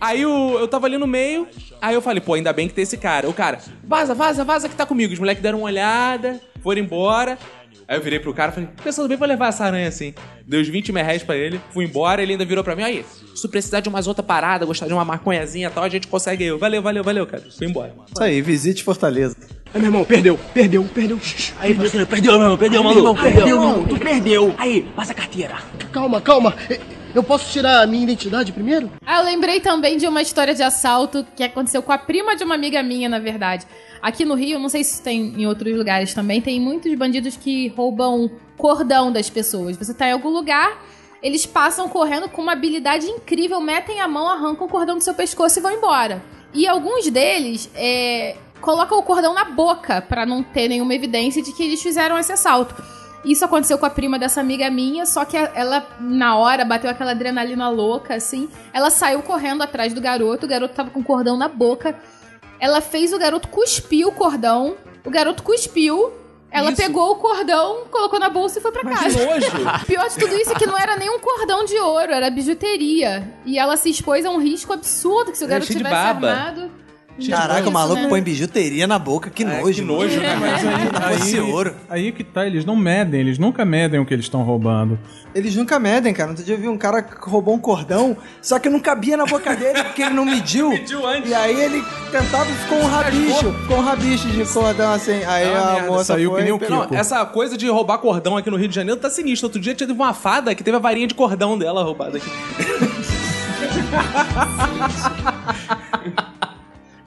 A: Aí o- eu tava ali no meio, aí eu falei, pô, ainda bem que tem esse cara. O cara, vaza, vaza, vaza que tá comigo. Os moleques deram uma olhada, foram embora. Aí eu virei pro cara e falei, pensando bem pra levar essa aranha assim. Dei uns 20 mil reais pra ele, fui embora, ele ainda virou pra mim, aí, se tu precisar de umas outra parada, gostar de uma maconhazinha e tal, a gente consegue eu. Valeu, valeu, valeu, cara. Fui embora.
B: Isso aí, visite Fortaleza.
G: Aí, meu irmão, perdeu, perdeu, perdeu. Aí, parceiro, perdeu, meu, perdeu, maluco. Perdeu, irmão, tu perdeu. Aí, passa a carteira. Calma, calma. Eu posso tirar a minha identidade primeiro?
C: Ah, eu lembrei também de uma história de assalto que aconteceu com a prima de uma amiga minha, na verdade. Aqui no Rio, não sei se tem em outros lugares também, tem muitos bandidos que roubam cordão das pessoas. Você tá em algum lugar, eles passam correndo com uma habilidade incrível, metem a mão, arrancam o cordão do seu pescoço e vão embora. E alguns deles é, colocam o cordão na boca pra não ter nenhuma evidência de que eles fizeram esse assalto. Isso aconteceu com a prima dessa amiga minha, só que ela, na hora, bateu aquela adrenalina louca, assim. Ela saiu correndo atrás do garoto, o garoto tava com o cordão na boca. Ela fez o garoto cuspir o cordão. O garoto cuspiu. Ela
A: Isso.
C: pegou o cordão, colocou na bolsa e foi pra
A: Mas
C: casa.
A: nojo!
C: Pior de tudo isso é que não era nem um cordão de ouro, era bijuteria. E ela se expôs a um risco absurdo que se o garoto tivesse armado.
B: Caraca, o maluco
C: né?
B: põe bijuteria na boca, que nojo.
A: que nojo, né?
E: Mas aí, aí,
B: ouro.
E: aí que tá, eles não medem, eles nunca medem o que eles estão roubando.
B: Eles nunca medem, cara. Outro dia eu vi um cara que roubou um cordão, só que não cabia na boca dele porque ele não mediu.
A: Mediu antes.
B: E aí ele tentava e ficou um rabicho. Ficou um rabicho de cordão assim. Aí
A: É uma
B: a
A: merda,
B: moça
E: saiu
B: foi
E: que nem o. Kiko.
A: Essa coisa de roubar cordão aqui no Rio de Janeiro tá sinistra. Outro dia teve uma fada que teve a varinha de cordão dela roubada aqui.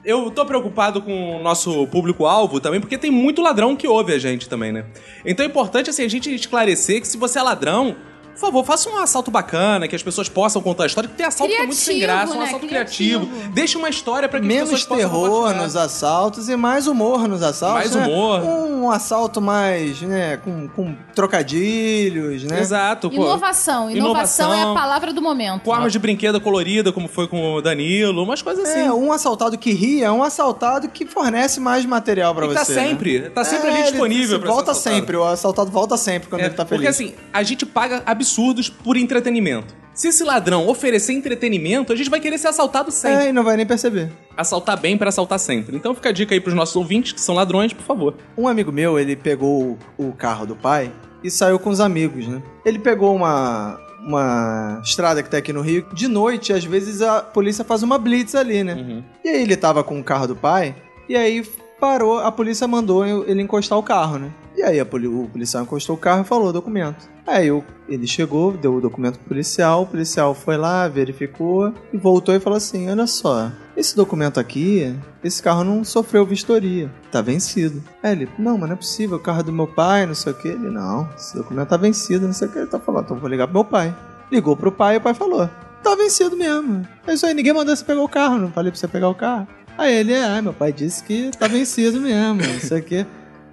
A: Eu tô preocupado com o nosso público-alvo também, porque tem muito ladrão que ouve a gente também, né? Então é importante, assim, a gente esclarecer que se você é ladrão, por favor, faça um assalto bacana, que as pessoas possam contar a história, que tem assalto que é muito sem
C: Criativo,
A: graça, um
C: né?
A: assalto
C: Criativo.
A: criativo. Deixa uma história pra que as
B: Menos
A: pessoas possam
B: terror
A: compartilhar.
B: nos assaltos e mais humor nos assaltos.
A: Mais
B: né?
A: humor.
B: Um assalto mais, né, com, com trocadilhos, né?
A: Exato, pô.
C: Inovação. Inovação. é a
A: Inovação.
C: palavra do momento.
A: Com armas de brinquedo colorida, como foi com o Danilo, umas coisas assim.
B: É, um assaltado que ri é um assaltado que fornece mais material pra
A: E
B: você.
A: tá
B: né?
A: sempre, tá sempre
B: É,
A: ali
B: ele
A: disponível
B: Volta sempre, o assaltado volta sempre quando
A: É,
B: ele tá feliz.
A: Porque assim, a gente paga absurdos por entretenimento. Se esse ladrão oferecer entretenimento, a gente vai querer ser assaltado sempre.
B: É, e não vai nem perceber.
A: Assaltar bem pra assaltar sempre. Então fica a dica aí pros nossos ouvintes que são ladrões, por favor.
B: Um amigo meu, ele pegou o carro do pai e saiu com os amigos, né? Ele pegou uma, uma estrada que tem aqui no Rio. De noite, às vezes, a polícia faz uma blitz ali, né?
A: Uhum.
B: E aí ele tava com o carro do pai e aí parou, a polícia mandou ele encostar o carro, né? E aí a poli- o policial encostou o carro e falou documento. Aí o- ele chegou, deu o documento pro policial, o policial foi lá, verificou e voltou e falou assim: Olha só, esse documento aqui, esse carro não sofreu vistoria, tá vencido. Aí ele, não, mas não é possível, o carro é do meu pai, não sei o que. Ele, não, esse documento tá vencido, não sei o que. Ele tá falando, então eu vou ligar pro meu pai. Ligou pro pai e o pai falou: Tá vencido mesmo. É isso aí, ninguém mandou você pegar o carro, não falei pra você pegar o carro. Aí ele, ah, meu pai disse que tá vencido mesmo, não sei o que.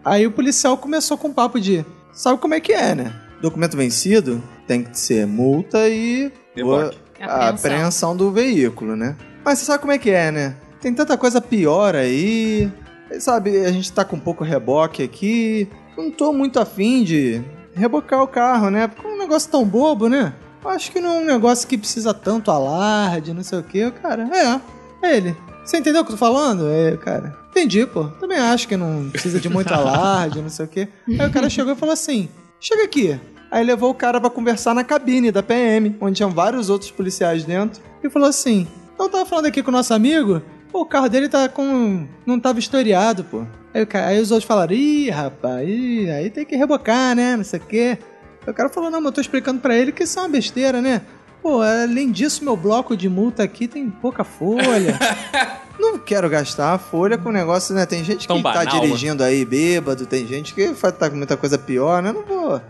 B: Aí o policial começou com um papo de, sabe como é que é, né? Documento vencido tem que ser multa e
A: Reboque.
B: a
C: Apreensão.
B: apreensão do veículo, né? Mas você sabe como é que é, né? Tem tanta coisa pior aí. Sabe, a gente tá com um pouco reboque aqui. Não tô muito afim de rebocar o carro, né? Porque é um negócio tão bobo, né? Acho que não é um negócio que precisa tanto alarde, não sei o que. Cara, é. É ele. Você entendeu o que eu tô falando? É, cara. Entendi, pô. Também acho que não precisa de muito alarde, não sei o quê. Aí o cara chegou e falou assim: chega aqui. Aí levou o cara pra conversar na cabine da PM, onde tinham vários outros policiais dentro, e falou assim: Eu tava falando aqui com o nosso amigo, pô, o carro dele tá com. não tava historiado, pô. Aí, aí os outros falaram: Ih, rapaz, ih, aí tem que rebocar, né? Não sei o quê. Aí o cara falou: Não, mas eu tô explicando pra ele que isso é uma besteira, né? Pô, além disso, meu bloco de multa aqui tem pouca folha. Não quero gastar a folha com negócio, né? Tem gente
A: Tão
B: que tá
A: banal, né?
B: dirigindo aí bêbado, tem gente que faz tá com muita coisa pior, né? Não vou.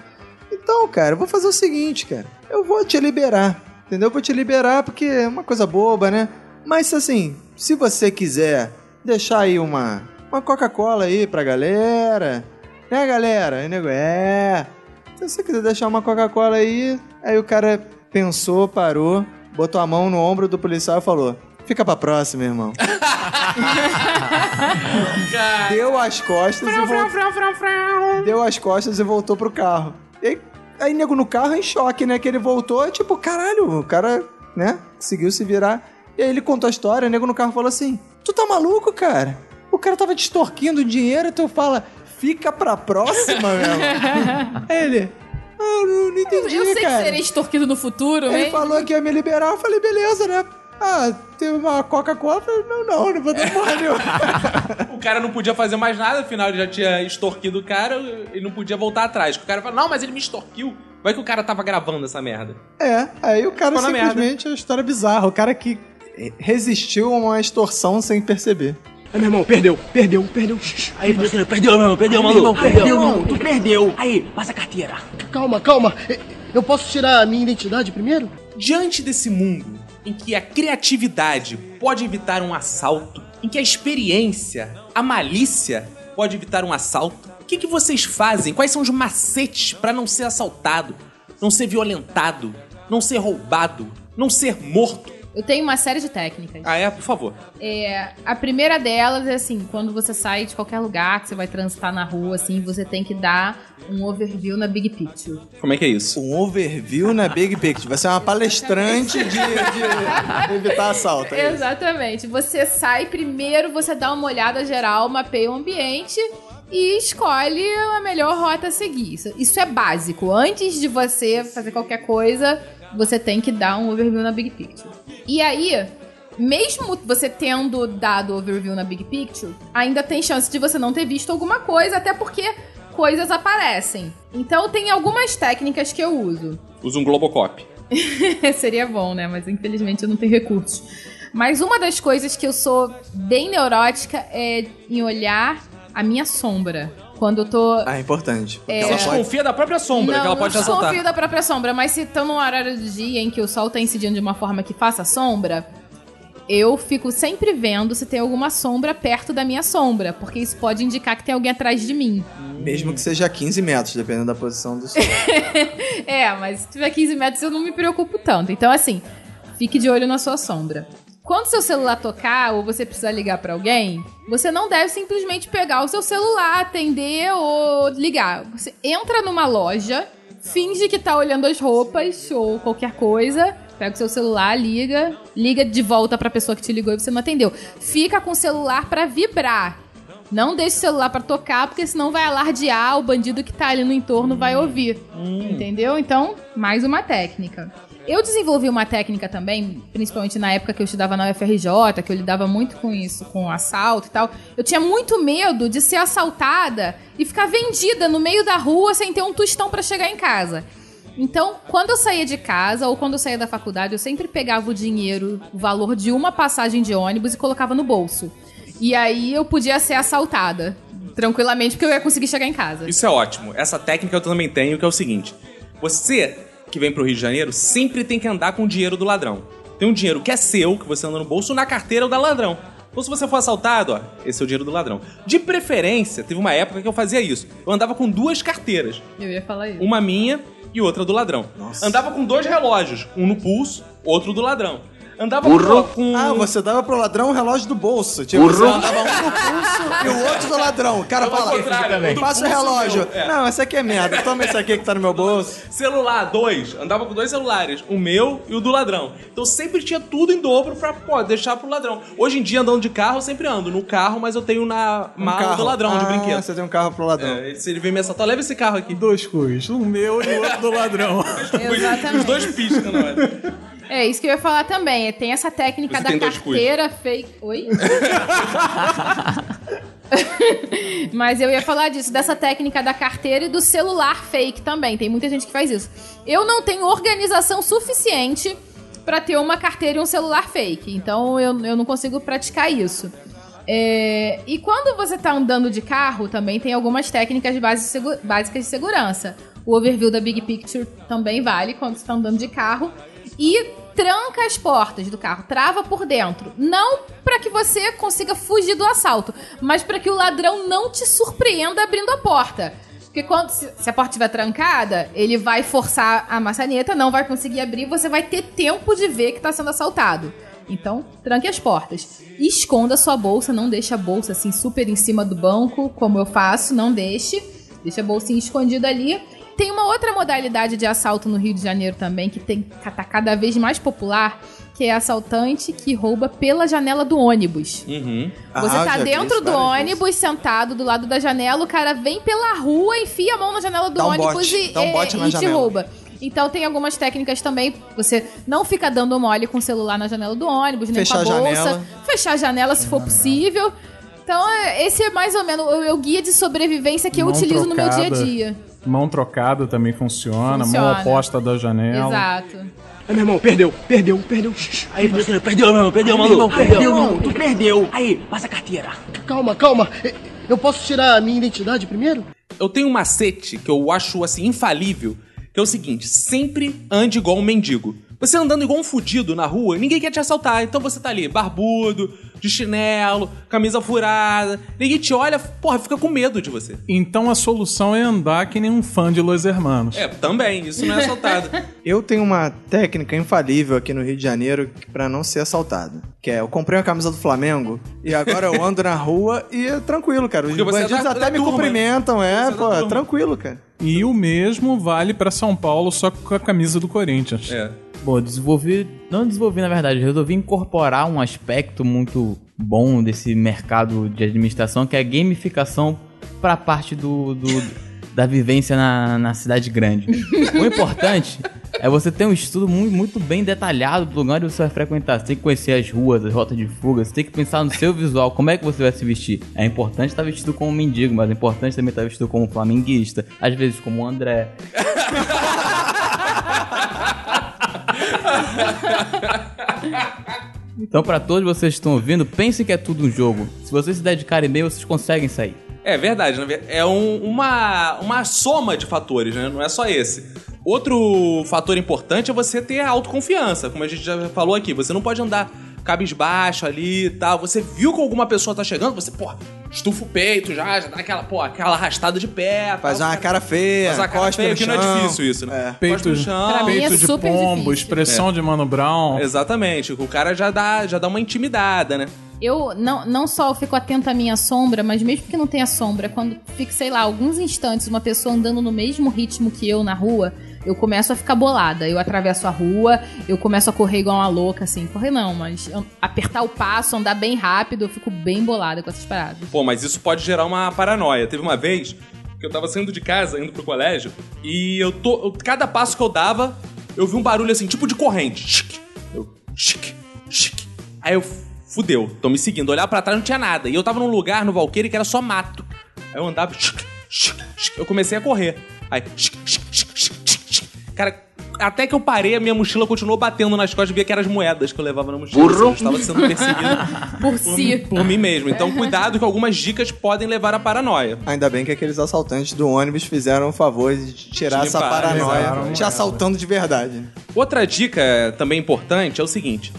B: Então, cara, eu vou fazer o seguinte, cara. Eu vou te liberar, entendeu? Eu vou te liberar porque é uma coisa boba, né? Mas assim, se você quiser deixar aí uma, uma Coca-Cola aí pra galera, né, galera? É. Se você quiser deixar uma Coca-Cola aí, aí o cara pensou, parou, botou a mão no ombro do policial e falou: Fica pra próxima, irmão. Deu as costas e voltou. Deu as costas e voltou pro carro. E aí, aí, nego no carro em choque, né? Que ele voltou, tipo, caralho, o cara, né? Conseguiu se virar. E aí ele contou a história, o nego no carro falou assim: Tu tá maluco, cara? O cara tava te extorquindo dinheiro e tu fala, fica pra próxima, meu irmão. Aí ele. Ah, não, não entendi,
C: Eu sei
B: cara.
C: que serei extorquido no futuro,
B: Ele
C: hein?
B: falou que ia me liberar, eu falei, beleza, né? Ah, teve uma Coca-Cola, eu falei, não, não, não vou dar porra nenhuma.
A: O cara não podia fazer mais nada, afinal ele já tinha extorquido o cara e não podia voltar atrás. O cara fala, não, mas ele me extorquiu. Vai que o cara tava gravando essa merda.
B: É, aí o cara
A: Ficou
B: simplesmente é uma história bizarra. O cara que resistiu a uma extorsão sem perceber.
G: Aí, meu irmão, perdeu, perdeu, perdeu. Aí, parceiro, perdeu, meu irmão, perdeu, maluco. Perdeu, irmão, tu perdeu. Aí, passa a carteira. Calma, calma. Eu posso tirar a minha identidade primeiro?
A: Diante desse mundo em que a criatividade pode evitar um assalto, em que a experiência, a malícia pode evitar um assalto, o que, que vocês fazem? Quais são os macetes pra não ser assaltado, não ser violentado, não ser roubado, não ser morto?
C: Eu tenho uma série de técnicas.
A: Ah, é? Por favor.
C: É, a primeira delas é assim, quando você sai de qualquer lugar, que você vai transitar na rua, assim, você tem que dar um overview na Big Picture.
A: Como é que é isso?
B: Um overview na Big Picture. Vai ser uma palestrante de, de evitar assalto. é isso?
C: Exatamente. Você sai primeiro, você dá uma olhada geral, mapeia o ambiente e escolhe a melhor rota a seguir. Isso, isso é básico. Antes de você fazer qualquer coisa, você tem que dar um overview na Big Picture. E aí, mesmo você tendo dado overview na Big Picture, ainda tem chance de você não ter visto alguma coisa, até porque coisas aparecem. Então tem algumas técnicas que eu uso.
A: Usa um Globocop.
C: Seria bom, né? Mas infelizmente eu não tenho recursos. Mas uma das coisas que eu sou bem neurótica é em olhar a minha sombra. Quando eu tô.
B: Ah, é importante.
C: É.
B: ela
A: desconfia da própria sombra
C: não,
A: que ela pode
C: não
A: assaltar.
C: desconfio da própria sombra, mas se estão num horário do dia em que o sol tá incidindo de uma forma que faça sombra, eu fico sempre vendo se tem alguma sombra perto da minha sombra, porque isso pode indicar que tem alguém atrás de mim.
B: Mesmo que seja 15 metros, dependendo da posição do sol.
C: É, mas se tiver 15 metros eu não me preocupo tanto. Então, assim, fique de olho na sua sombra. Quando seu celular tocar ou você precisar ligar pra alguém, você não deve simplesmente pegar o seu celular, atender ou ligar. Você entra numa loja, finge que tá olhando as roupas ou qualquer coisa, pega o seu celular, liga, liga de volta pra pessoa que te ligou e você não atendeu. Fica com o celular pra vibrar. Não deixe o celular pra tocar, porque senão vai alardear, o bandido que tá ali no entorno vai ouvir. Entendeu? Então, mais uma técnica. Eu desenvolvi uma técnica também, principalmente na época que eu estudava na UFRJ, que eu lidava muito com isso, com assalto e tal. Eu tinha muito medo de ser assaltada e ficar vendida no meio da rua sem ter um tostão pra chegar em casa. Então, quando eu saía de casa ou quando eu saía da faculdade, eu sempre pegava o dinheiro, o valor de uma passagem de ônibus e colocava no bolso. E aí eu podia ser assaltada tranquilamente, porque eu ia conseguir chegar em casa.
A: Isso é ótimo. Essa técnica eu também tenho, que é o seguinte: você que vem pro Rio de Janeiro sempre tem que andar com o dinheiro do ladrão. Tem um dinheiro que é seu, que você anda no bolso, na carteira ou da ladrão. Então, se você for assaltado, ó, esse é o dinheiro do ladrão. De preferência, teve uma época que eu fazia isso. Eu andava com duas carteiras.
C: Eu ia falar isso.
A: Uma minha e outra do ladrão. Andava com dois relógios, um no pulso, outro do ladrão. Andava com, com
B: Ah, você dava pro ladrão o relógio do bolso. Tipo, você andava um no pulso e o outro do ladrão. O cara
A: Ao
B: fala, passa o relógio.
A: meu, é.
B: Não, esse aqui é merda. Toma esse aqui que tá no meu bolso.
A: celular, dois. Andava com dois celulares, o meu e o do ladrão. Então sempre tinha tudo em dobro pra pô, deixar pro ladrão. Hoje em dia, andando de carro, eu sempre ando no carro, mas eu tenho na
B: Um
A: mala
B: carro.
A: do ladrão de
B: ah,
A: brinquedo.
B: você tem um carro pro ladrão.
A: É, se ele vem me assaltar, leva esse carro aqui.
E: Dois cus, um meu e o outro do ladrão.
C: Exatamente.
A: Os dois piscam na hora.
C: É isso que eu ia falar também. Tem essa técnica
A: Você
C: da carteira fake. Oi? Mas eu ia falar disso, dessa técnica da carteira e do celular fake também. Tem muita gente que faz isso. Eu não tenho organização suficiente pra ter uma carteira e um celular fake. Então eu, eu não consigo praticar isso. É, e quando você tá andando de carro, também tem algumas técnicas básicas de segurança. O overview da Big Picture também vale quando você tá andando de carro. E tranca as portas do carro, trava por dentro. Não para que você consiga fugir do assalto, mas para que o ladrão não te surpreenda abrindo a porta. Porque quando se a porta estiver trancada, ele vai forçar a maçaneta, não vai conseguir abrir, você vai ter tempo de ver que está sendo assaltado. Então, tranque as portas. Esconda sua bolsa, não deixe a bolsa assim super em cima do banco, como eu faço, não deixe. Deixa a bolsinha escondida ali. Tem uma outra modalidade de assalto no Rio de Janeiro também, que tem tá cada vez mais popular, que é assaltante que rouba pela janela do ônibus.
A: Uhum.
C: Você
B: Ah,
C: tá dentro do ônibus, sentado do lado da janela, o cara vem pela rua, enfia a mão na janela do
B: Dá um
C: ônibus
B: bote,
C: e,
B: dá um
C: e-
B: bote na
C: e te rouba. Então tem algumas técnicas também. Você não fica dando mole com o celular na janela do ônibus, nem
B: Fechar
C: com a
B: a
C: bolsa.
B: janela.
C: Fechar a janela se for possível. Então, é- esse é mais ou menos o meu guia de sobrevivência que eu utilizo no meu dia a
E: trocada.
C: dia.
E: Mão trocada também funciona,
C: Funciona.
E: mão oposta da janela.
C: Exato.
G: Aí, meu irmão, perdeu, perdeu, perdeu.
F: Aí, parceiro, perdeu, meu irmão, perdeu, maluco. Perdeu, irmão, tu perdeu. Aí, passa a carteira.
G: Calma, calma. Eu posso tirar a minha identidade primeiro?
A: Eu tenho um macete que eu acho assim infalível, que é o seguinte: sempre ande igual um mendigo. Você andando igual um fudido na rua, ninguém quer te assaltar. Então você tá ali, barbudo, de chinelo, camisa furada. Ninguém te olha, porra, fica com medo de você.
E: Então a solução é andar que nem um fã de Los Hermanos.
A: É, também, isso não é assaltado.
B: Eu tenho uma técnica infalível aqui no Rio de Janeiro pra não ser assaltado. Que é, eu comprei uma camisa do Flamengo e agora eu ando na rua e é tranquilo, cara. Os
A: Porque é
B: bandidos
A: da-
B: até
A: da
B: me
A: turma.
B: cumprimentam, é,
A: Você é
B: pô,
A: turma.
B: tranquilo, cara.
E: E o mesmo vale pra São Paulo, só com a camisa do Corinthians.
A: é.
D: Bom, desenvolvi. Não desenvolvi, na verdade, resolvi incorporar um aspecto muito bom desse mercado de administração, que é a gamificação para a parte do, do- da vivência na, na cidade grande. o importante é você ter um estudo muito, muito bem detalhado do lugar onde você vai frequentar. Você tem que conhecer as ruas, as rotas de fuga, você tem que pensar no seu visual, como é que você vai se vestir. É importante estar vestido como um mendigo, mas é importante também estar vestido como um flamenguista, às vezes como André. Então, pra todos vocês que estão ouvindo, pensem que é tudo um jogo. Se vocês se dedicarem bem, vocês conseguem sair.
A: É verdade, né? é um- uma, uma soma de fatores, né? Não é só esse. Outro fator importante é você ter a autoconfiança, como a gente já falou aqui. Você não pode andar cabisbaixo ali e tal. Você viu que alguma pessoa tá chegando, você, pô, estufa o peito já, já dá aquela, pô, aquela arrastada de pé.
B: Faz
A: tal.
B: uma cara feia,
A: Faz uma cara feia,
B: no
A: que não é difícil isso, né?
B: É.
E: Peito,
A: no chão.
C: Pra mim é
E: peito de
C: super
E: pombo,
C: difícil.
E: expressão de Mano Brown.
A: Exatamente, o cara já dá, já dá uma intimidada, né?
C: Eu não, não só fico atenta à minha sombra, mas mesmo que não tenha sombra, quando fico, sei lá, alguns instantes uma pessoa andando no mesmo ritmo que eu na rua, eu começo a ficar bolada. Eu atravesso a rua, eu começo a correr igual uma louca, assim. Correr não, mas apertar o passo, andar bem rápido, eu fico bem bolada com essas paradas.
A: Pô, mas isso pode gerar uma paranoia. Teve uma vez que eu tava saindo de casa, indo pro colégio, e eu tô. eu- cada passo que eu dava, eu vi um barulho assim, tipo de corrente. Chic, eu, chic, chic. Aí eu, fudeu, tô me seguindo. Olhar pra trás não tinha nada. E eu tava num lugar no Valqueire que era só mato. Aí eu andava, eu comecei a correr. Aí, cara. Até que eu parei, a minha mochila continuou batendo nas costas e via que eram as moedas que eu levava na mochila. Burro! Eu estava sendo perseguido
C: Por
A: por,
C: si.
A: por mim mesmo. Então, cuidado que algumas dicas podem levar à paranoia.
B: Ainda bem que aqueles assaltantes do ônibus fizeram o favor de tirar
A: De
B: essa paranoia, te assaltando de verdade.
A: Outra dica também importante é o seguinte.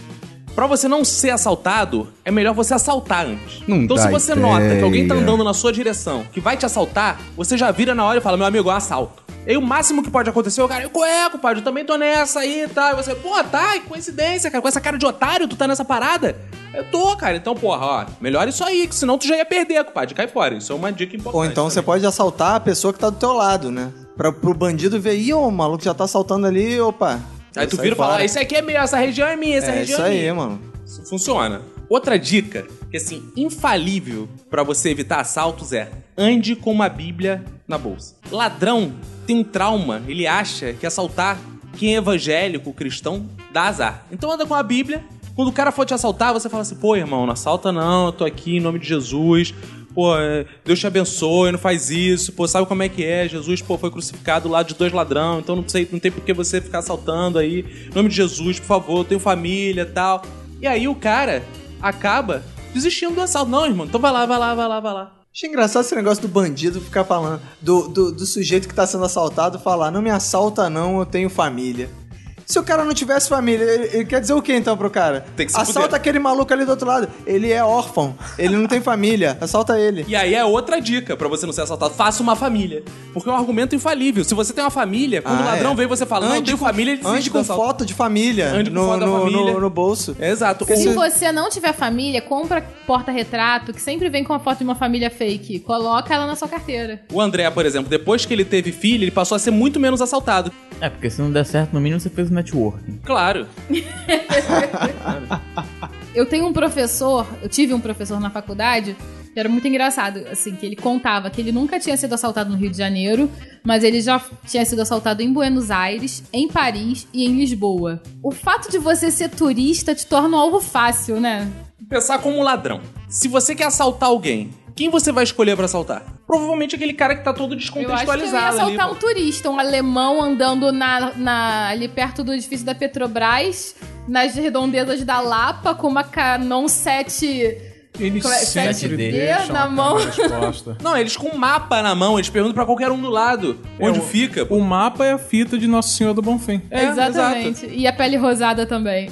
A: Pra você não ser assaltado, é melhor você assaltar antes.
J: Não
A: então,
J: dá
A: se você
J: ideia.
A: nota que alguém tá andando na sua direção, que vai te assaltar, você já vira na hora e fala: Meu amigo, é um assalto. E aí, o máximo que pode acontecer é o cara, qual é, compadre? Eu também tô nessa aí e tal. E você, pô, tá, que coincidência, cara. Com essa cara de otário, tu tá nessa parada? Eu tô, cara. Então, porra, ó, melhor isso aí, que senão tu já ia perder, compadre. Cai fora. Isso é uma dica importante.
B: Ou então você
A: também.
B: pode assaltar a pessoa que tá do teu lado, né? Pra, pro bandido ver, ih, ô, o maluco já tá assaltando ali, opa.
A: Aí tu vira e fala: Esse aqui é meu, essa região é minha, essa
B: É
A: região
B: isso
A: é
B: aí,
A: minha.
B: mano.
A: Isso funciona. Outra dica, que assim, infalível pra você evitar assaltos é ande com uma bíblia na bolsa. Ladrão tem um trauma, ele acha que assaltar quem é evangélico, cristão, dá azar. Então anda com a bíblia, quando o cara for te assaltar, você fala assim, pô, irmão, não assalta não, eu tô aqui em nome de Jesus, pô, é, Deus te abençoe, não faz isso, pô, sabe como é que é, Jesus, pô, foi crucificado lá de dois ladrão, então não, sei, não tem por que você ficar assaltando aí, em nome de Jesus, por favor, tenho família e tal. E aí o cara acaba desistindo do assalto. Não, irmão, então vai lá, vai lá, vai lá, vai lá.
B: Achei engraçado esse negócio do bandido ficar falando, do, do, do sujeito que tá sendo assaltado falar, não me assalta não, eu tenho família. Se o cara não tivesse família, ele, ele quer dizer o que então pro cara?
A: Tem que se
B: Assalta
A: fuder.
B: aquele maluco ali do outro lado. Ele é órfão, ele não tem família, assalta ele.
A: E aí é outra dica pra você não ser assaltado. Faça uma família. Porque é um argumento infalível. Se você tem uma família, quando o
B: Ah,
A: ladrão
B: é.
A: vem você fala, não, eu tenho
B: com,
A: família, ele
B: ande com foto de família
A: Ande com
B: no,
A: foto da
B: no,
A: família.
B: no- no bolso.
A: Exato.
C: Se
A: Ou-
C: você não tiver família, compra porta-retrato, que sempre vem com a foto de uma família fake. Coloca ela na sua carteira.
A: O André, por exemplo, depois que ele teve filho, ele passou a ser muito menos assaltado.
D: É, porque se não der certo, no mínimo você fez o networking.
A: Claro.
C: Eu tenho um professor, eu tive um professor na faculdade que era muito engraçado, assim, que ele contava que ele nunca tinha sido assaltado no Rio de Janeiro, mas ele já tinha sido assaltado em Buenos Aires, em Paris e em Lisboa. O fato de você ser turista te torna um alvo fácil, né?
A: Pensar como um ladrão. Se você quer assaltar alguém, quem você vai escolher pra assaltar? Provavelmente aquele cara que tá todo
C: Eu acho que eu ia
A: descontextualizado ali.
C: um turista, um alemão andando na, na- ali perto do edifício da Petrobras, nas redondezas da Lapa, com uma Canon 7
E: Eles
C: é?
E: sempre deixam
C: na
E: a
C: mão.
A: Não, eles com um mapa na mão, eles perguntam pra qualquer um do lado. Onde
E: o-
A: fica.
E: O mapa é a fita de Nosso Senhor do Bonfim.
A: É,
C: Exatamente. E a pele rosada também.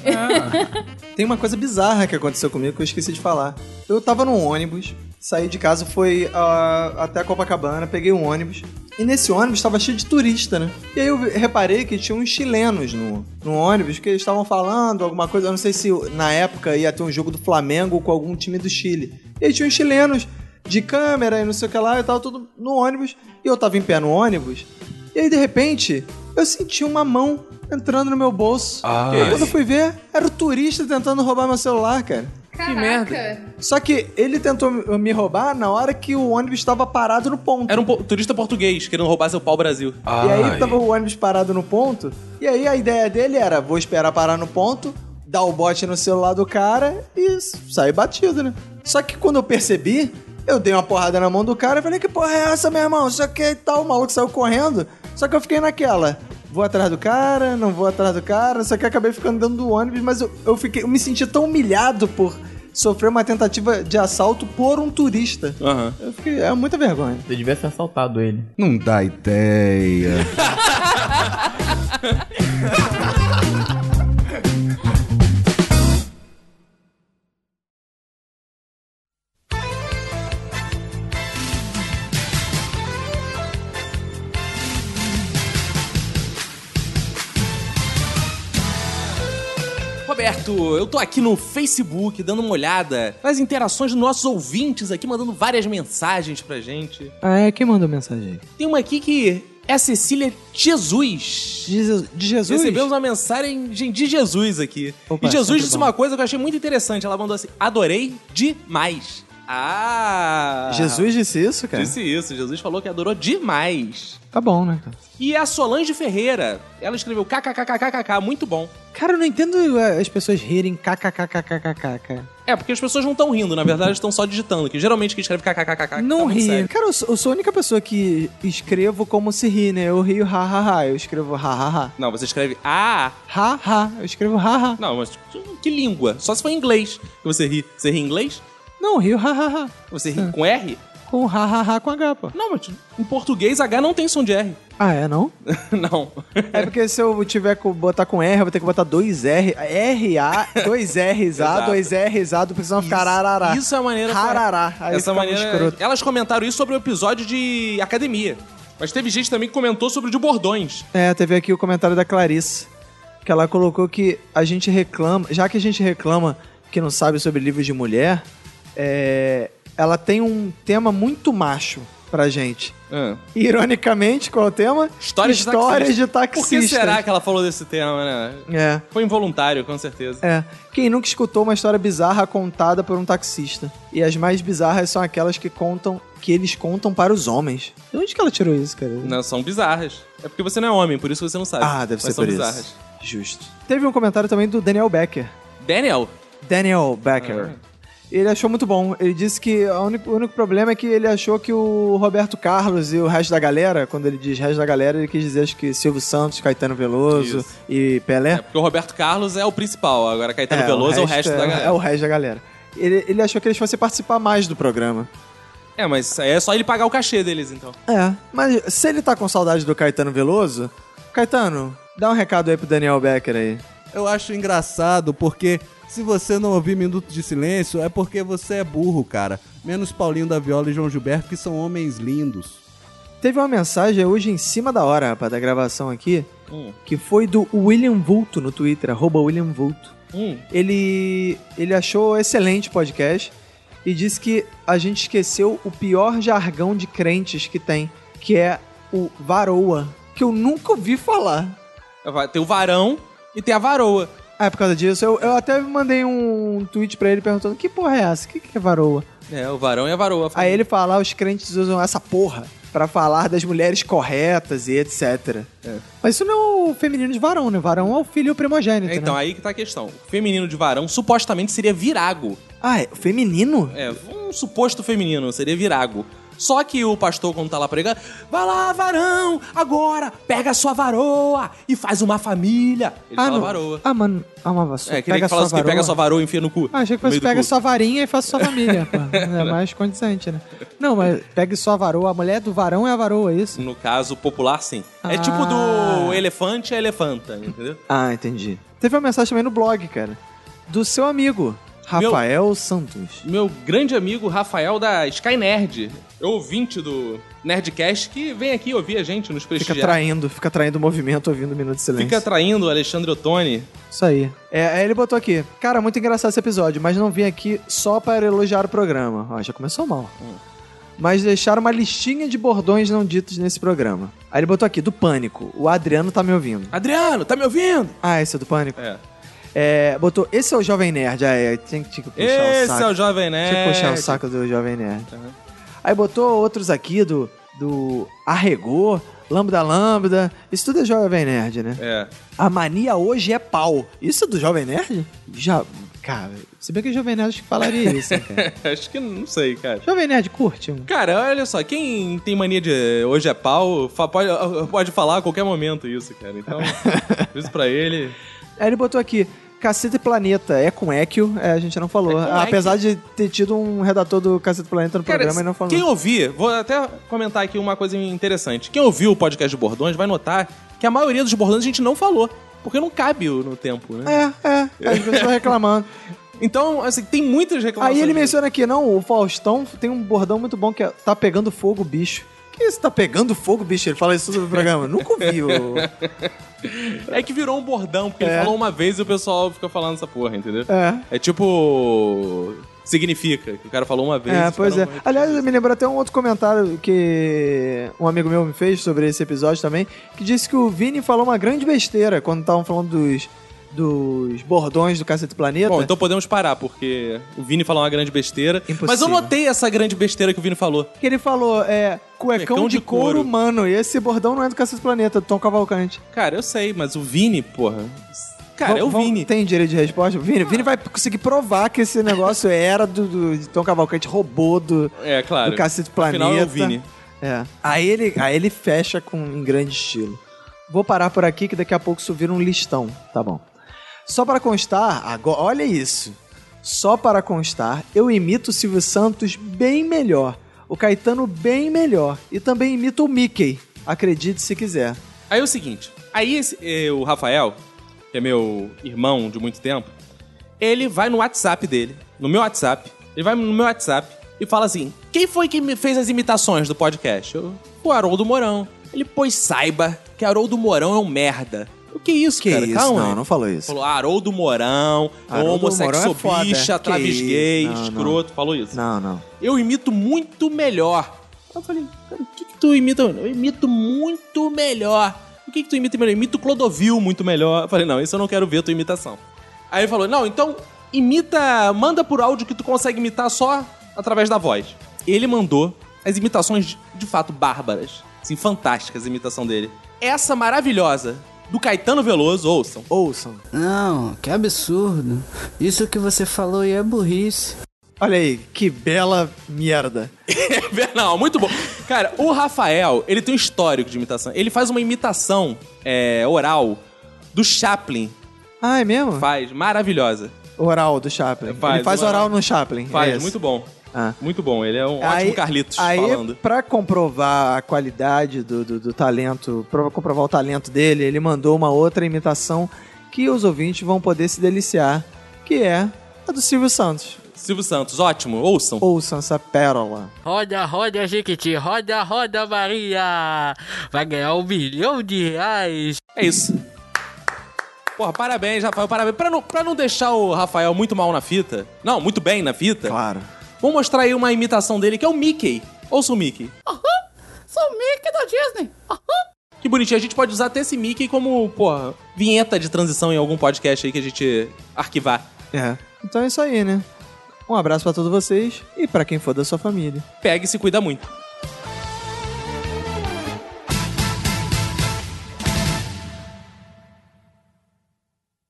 B: Tem uma coisa bizarra que aconteceu comigo que eu esqueci de falar. Eu tava num ônibus, saí de casa, fui ah, até Copacabana, peguei um ônibus. E nesse ônibus tava cheio de turista, né? E aí eu reparei que tinha uns chilenos no, no ônibus que eles estavam falando alguma coisa. Eu não sei se na época ia ter um jogo do Flamengo com algum time do Chile. E aí tinha uns chilenos de câmera e não sei o que lá e tava tudo no ônibus. E eu tava em pé no ônibus. E aí de repente eu senti uma mão entrando no meu bolso.
H: Ai.
B: E aí, quando eu fui ver, era o turista tentando roubar meu celular, cara.
C: Caraca.
A: merda.
B: Só que ele tentou me roubar na hora que o ônibus estava parado no ponto.
A: Era um po- turista português querendo roubar seu pau Brasil.
B: E aí tava o ônibus parado no ponto. E aí a ideia dele era: vou esperar parar no ponto, dar o bote no celular do cara e sair batido, né? Só que quando eu percebi, eu dei uma porrada na mão do cara e falei: que porra é essa, meu irmão? Só que e tal, o maluco saiu correndo. Só que eu fiquei naquela. Vou atrás do cara, não vou atrás do cara, só que eu acabei ficando dentro do ônibus, mas eu, eu fiquei. Eu me senti tão humilhado por sofrer uma tentativa de assalto por um turista.
A: Aham.
B: Eu fiquei. É muita vergonha.
D: Você devia ter assaltado ele.
J: Não dá ideia.
A: Eu tô aqui no Facebook dando uma olhada nas interações dos nossos ouvintes aqui, mandando várias mensagens pra gente.
B: Ah, é? Quem mandou mensagem?
A: Tem uma aqui que é a Cecília Jesus.
B: De, Jesus?
A: Recebemos uma mensagem de Jesus aqui.
B: Opa,
A: e Jesus disse
B: bom.
A: uma coisa que eu achei muito interessante. Ela mandou assim: adorei demais. Ah!
B: Jesus disse isso, cara?
A: Disse isso. Jesus falou que adorou demais.
B: Tá bom, né?
A: E a Solange Ferreira, ela escreveu kkkkkk, muito bom.
B: Cara, eu não entendo as pessoas rirem kkkkkkk.
A: É, porque as pessoas não estão rindo, na verdade estão só digitando, que geralmente quem escreve kkkk
B: Não
A: tá
B: ri. Cara, eu sou, eu sou a única pessoa que escrevo como se ri, né? Eu rio ha ha ha. Eu escrevo ha ha ha.
A: Não, você escreve ah.
B: Ha ha. Eu escrevo ha ha.
A: Não, mas que língua? Só se for em inglês que você ri. Você ri em inglês?
B: Não, rio ha ha ha.
A: Você ri com R?
B: Com ha ha ha com H, pô.
A: Não, mas em português H não tem som de R.
B: Ah, é, não?
A: não.
B: É porque se eu tiver que botar com R, eu vou ter que botar dois R. R, A, dois R's, A, dois R's, A, porque senão ficar arará.
A: Isso é a maneira.
B: Rarará. Aí
A: Essa
B: fica muito
A: maneira.
B: escroto.
A: Elas comentaram isso sobre o episódio de academia. Mas teve gente também que comentou sobre o de bordões.
B: É, teve aqui o comentário da Clarice, que ela colocou que a gente reclama, já que a gente reclama que não sabe sobre livros de mulher, é, ela tem um tema muito macho pra gente.
A: Ah.
B: Ironicamente, qual é o tema?
A: Histórias,
B: Histórias de
A: de taxista. Por que será que ela falou desse tema, né?
B: É,
A: Foi involuntário, com certeza.
B: é. Quem nunca escutou uma história bizarra contada por um taxista? E as mais bizarras são aquelas que contam, que eles contam para os homens. De onde que ela tirou isso, cara?
A: Não, são bizarras. É porque você não é homem, por isso você não sabe.
B: Ah, deve ser por
A: bizarras.
B: isso. Justo. Teve um comentário também do Daniel Becker.
A: Daniel,
B: Daniel Becker. Ele achou muito bom. Ele disse que o único, o único problema é que ele achou que o Roberto Carlos e o resto da galera, quando ele diz resto da galera, ele quis dizer acho que Silvio Santos, Caetano Veloso
A: Isso.
B: e Pelé.
A: porque o Roberto Carlos é o principal, agora Caetano Veloso é o resto da galera.
B: É o resto da galera. Ele, ele achou que eles fossem participar mais do programa.
A: É, mas é só ele pagar o cachê deles, então.
B: É, mas se ele tá com saudade do Caetano Veloso, Caetano, dá um recado aí pro Daniel Becker aí.
J: Eu acho engraçado porque se você não ouvir Minuto de Silêncio é porque você é burro, cara. Menos Paulinho da Viola e João Gilberto, que são homens lindos.
B: Teve uma mensagem hoje em cima da hora, rapaz, da gravação aqui,
A: Hum.
B: que foi do William Vulto no Twitter, arroba William Vulto.
A: Hum.
B: Ele, ele achou excelente o podcast e disse que a gente esqueceu o pior jargão de crentes que tem, que é o varoa, que eu nunca ouvi falar.
A: Tem o varão e tem a varoa.
B: Ah, é por causa disso. Eu, eu até mandei um tweet pra ele perguntando que porra é essa? O que, que é varoa?
A: É, o varão e a varoa.
B: Aí ele fala, "Ah, os crentes usam essa porra pra falar das mulheres corretas e etc. Mas isso não é o feminino de varão, né? Varão é o filho primogênito,
A: Então,
B: né?
A: aí que tá a questão. O feminino de varão supostamente seria virago.
B: Ah, é o feminino?
A: É, um suposto feminino seria virago. Só que o pastor, quando tá lá pregando, vai lá, varão, agora, pega a sua varoa e faz uma família. Ele fala
K: não.
A: varoa.
K: Ah, mano, ah, uma vassoura.
A: É, queria que falasse que pega a sua varoa e enfia no cu.
K: Ah, achei que fosse pega sua varinha e faça sua família, pô. É mais condizente, né? Não, mas pegue sua varoa. A mulher do varão é a varoa, é isso?
A: No caso popular, sim. É
K: Ah.
A: tipo do elefante a elefanta, entendeu?
B: Ah, entendi. Teve uma mensagem também no blog, cara. Do seu amigo, Rafael Santos.
A: Meu grande amigo Rafael da Sky Nerd, ouvinte do Nerdcast, que vem aqui ouvir a gente nos
B: Fica
A: prestigiar.
B: traindo, fica traindo o movimento ouvindo o Minuto de Silêncio.
A: Fica traindo o Alexandre Ottoni.
B: Isso aí. É, aí ele botou aqui. Cara, muito engraçado esse episódio, mas não vim aqui só para elogiar o programa. Ó, já começou mal. Mas deixar uma listinha de bordões não ditos nesse programa. Aí ele botou aqui, do Pânico. O Adriano tá me ouvindo.
A: Adriano, tá me ouvindo?
B: Ah, esse é do Pânico?
A: É.
B: É, botou, esse é o Jovem Nerd. Ah, é, tinha, que- tinha que puxar o
A: Esse
B: saco.
A: é o Jovem Nerd.
B: Tinha que puxar o saco do Jovem Nerd. Aí botou outros aqui do, do Arregou, Lambda Lambda. Isso tudo é Jovem Nerd, né?
A: É.
B: A mania hoje é pau. Isso é do Jovem Nerd? Já. Cara, se bem que o Jovem Nerd acho que falaria isso, hein, cara.
A: Acho que não sei, cara.
B: Jovem Nerd curte. um-
A: Cara, olha só, quem tem mania de hoje é pau, pode, pode falar a qualquer momento isso, cara. Então, isso pra ele.
B: Aí ele botou aqui. Cacete Planeta é com Ekio, é, a gente não falou.
A: É
B: Apesar de ter tido um redator do Cacete Planeta no
A: Cara,
B: programa e não falou.
A: quem ouvir, vou até comentar aqui uma coisa interessante. Quem ouviu o podcast de bordões vai notar que a maioria dos bordões a gente não falou. Porque não cabe no tempo, né?
B: É, é, as pessoas reclamando.
A: Então, assim, tem muitas reclamações.
B: Aí ele menciona aqui, não, o Faustão tem um bordão muito bom que é tá pegando fogo, bicho. Que isso, tá pegando fogo, bicho? Ele fala isso no programa. Nunca ouvi. o-
A: É que virou um bordão, porque ele
B: É.
A: falou uma vez e o pessoal fica falando essa porra, entendeu?
B: É.
A: É tipo. Significa, que o cara falou uma vez.
B: É, pois é. Aliás, me lembrou até um outro comentário que um amigo meu me fez sobre esse episódio também, que disse que o Vini falou uma grande besteira quando estavam falando dos, dos bordões do Cacete Planeta.
A: Bom, então podemos parar, porque o Vini falou uma grande besteira.
B: Impossível.
A: Mas eu notei essa grande besteira que o Vini falou.
B: Que ele falou, é, cuecão,
A: Cuecão
B: de,
A: de
B: couro,
A: couro.
B: humano. E esse bordão não é do Cacete Planeta, do Tom Cavalcante.
A: Cara, eu sei, mas o Vini, porra. Cara, é o Vini.
B: Tem direito de resposta? Vini, Vini vai conseguir provar que esse negócio era do, do de Tom Cavalcante, roubou do,
A: É, claro.
B: do Cacete Planeta.
A: Afinal, é o Vini.
B: É. Aí ele, aí ele fecha com, em grande estilo. Vou parar por aqui que daqui a pouco isso vira um listão. Tá bom. Só para constar, agora, olha isso. Só para constar, eu imito o Silvio Santos bem melhor. O Caetano bem melhor. E também imito o Mickey. Acredite se quiser.
A: Aí é o seguinte, aí esse, eh, o Rafael, que é meu irmão de muito tempo, ele vai no WhatsApp dele, no meu WhatsApp, ele vai no meu WhatsApp e fala assim: quem foi que me fez as imitações do podcast? Eu, o Haroldo Mourão. Ele, pois saiba que Haroldo Mourão é um merda. O que isso,
B: Que
A: cara?
B: isso?
A: Calma.
B: Não,
A: aí.
B: não falou isso.
A: Falou Haroldo Mourão,
B: Haroldo
A: homossexo
B: Mourão é
A: travis gay,
B: Não, não.
A: escroto. Falou isso.
B: Não, não.
A: Eu imito muito melhor. Eu falei, cara, o que, que tu imita? Eu imito muito melhor. O que, que tu imita melhor? Eu imito Clodovil muito melhor. Eu falei, não, isso eu não quero ver a tua imitação. Aí ele falou, não, então imita, manda por áudio que tu consegue imitar só através da voz. Ele mandou as imitações de, de fato bárbaras. Assim, fantásticas a imitação dele. Essa maravilhosa do Caetano Veloso, ouçam.
B: Ouçam.
L: Não, que absurdo. Isso que você falou aí é burrice.
B: Olha aí, que bela merda.
A: Não, muito bom. Cara, o Rafael, ele tem um histórico de imitação. Ele faz uma imitação é, oral do Chaplin.
B: Ah, é mesmo?
A: Faz, maravilhosa.
B: Oral do Chaplin.
A: Faz,
B: Ele faz oral
A: oral.
B: no Chaplin.
A: Faz,
B: é
A: muito bom.
B: Ah.
A: Muito bom. Ele é um
B: Aí-
A: ótimo Carlitos
B: aí,
A: falando.
B: Pra comprovar a qualidade do, do, do talento, pra comprovar o talento dele, ele mandou uma outra imitação que os ouvintes vão poder se deliciar, que é a do Silvio Santos.
A: Silvio Santos, ótimo. Ouçam.
B: Ouçam essa pérola.
F: Roda, roda, Jequiti, roda, roda, Maria. Vai ganhar um milhão de reais.
A: É isso. Porra, parabéns, Rafael, parabéns. Pra não, pra não deixar o Rafael muito mal na fita, não, muito bem na fita,
B: Claro.
A: Vamos mostrar aí uma imitação dele, que é o Mickey. Ouça o Mickey.
C: Sou o Mickey da Disney.
A: Que bonitinho. A gente pode usar até esse Mickey como, porra, vinheta de transição em algum podcast aí que a gente arquivar.
B: É. Então é isso aí, né? Um abraço pra todos vocês e pra quem for da sua família.
A: Pega e se cuida muito.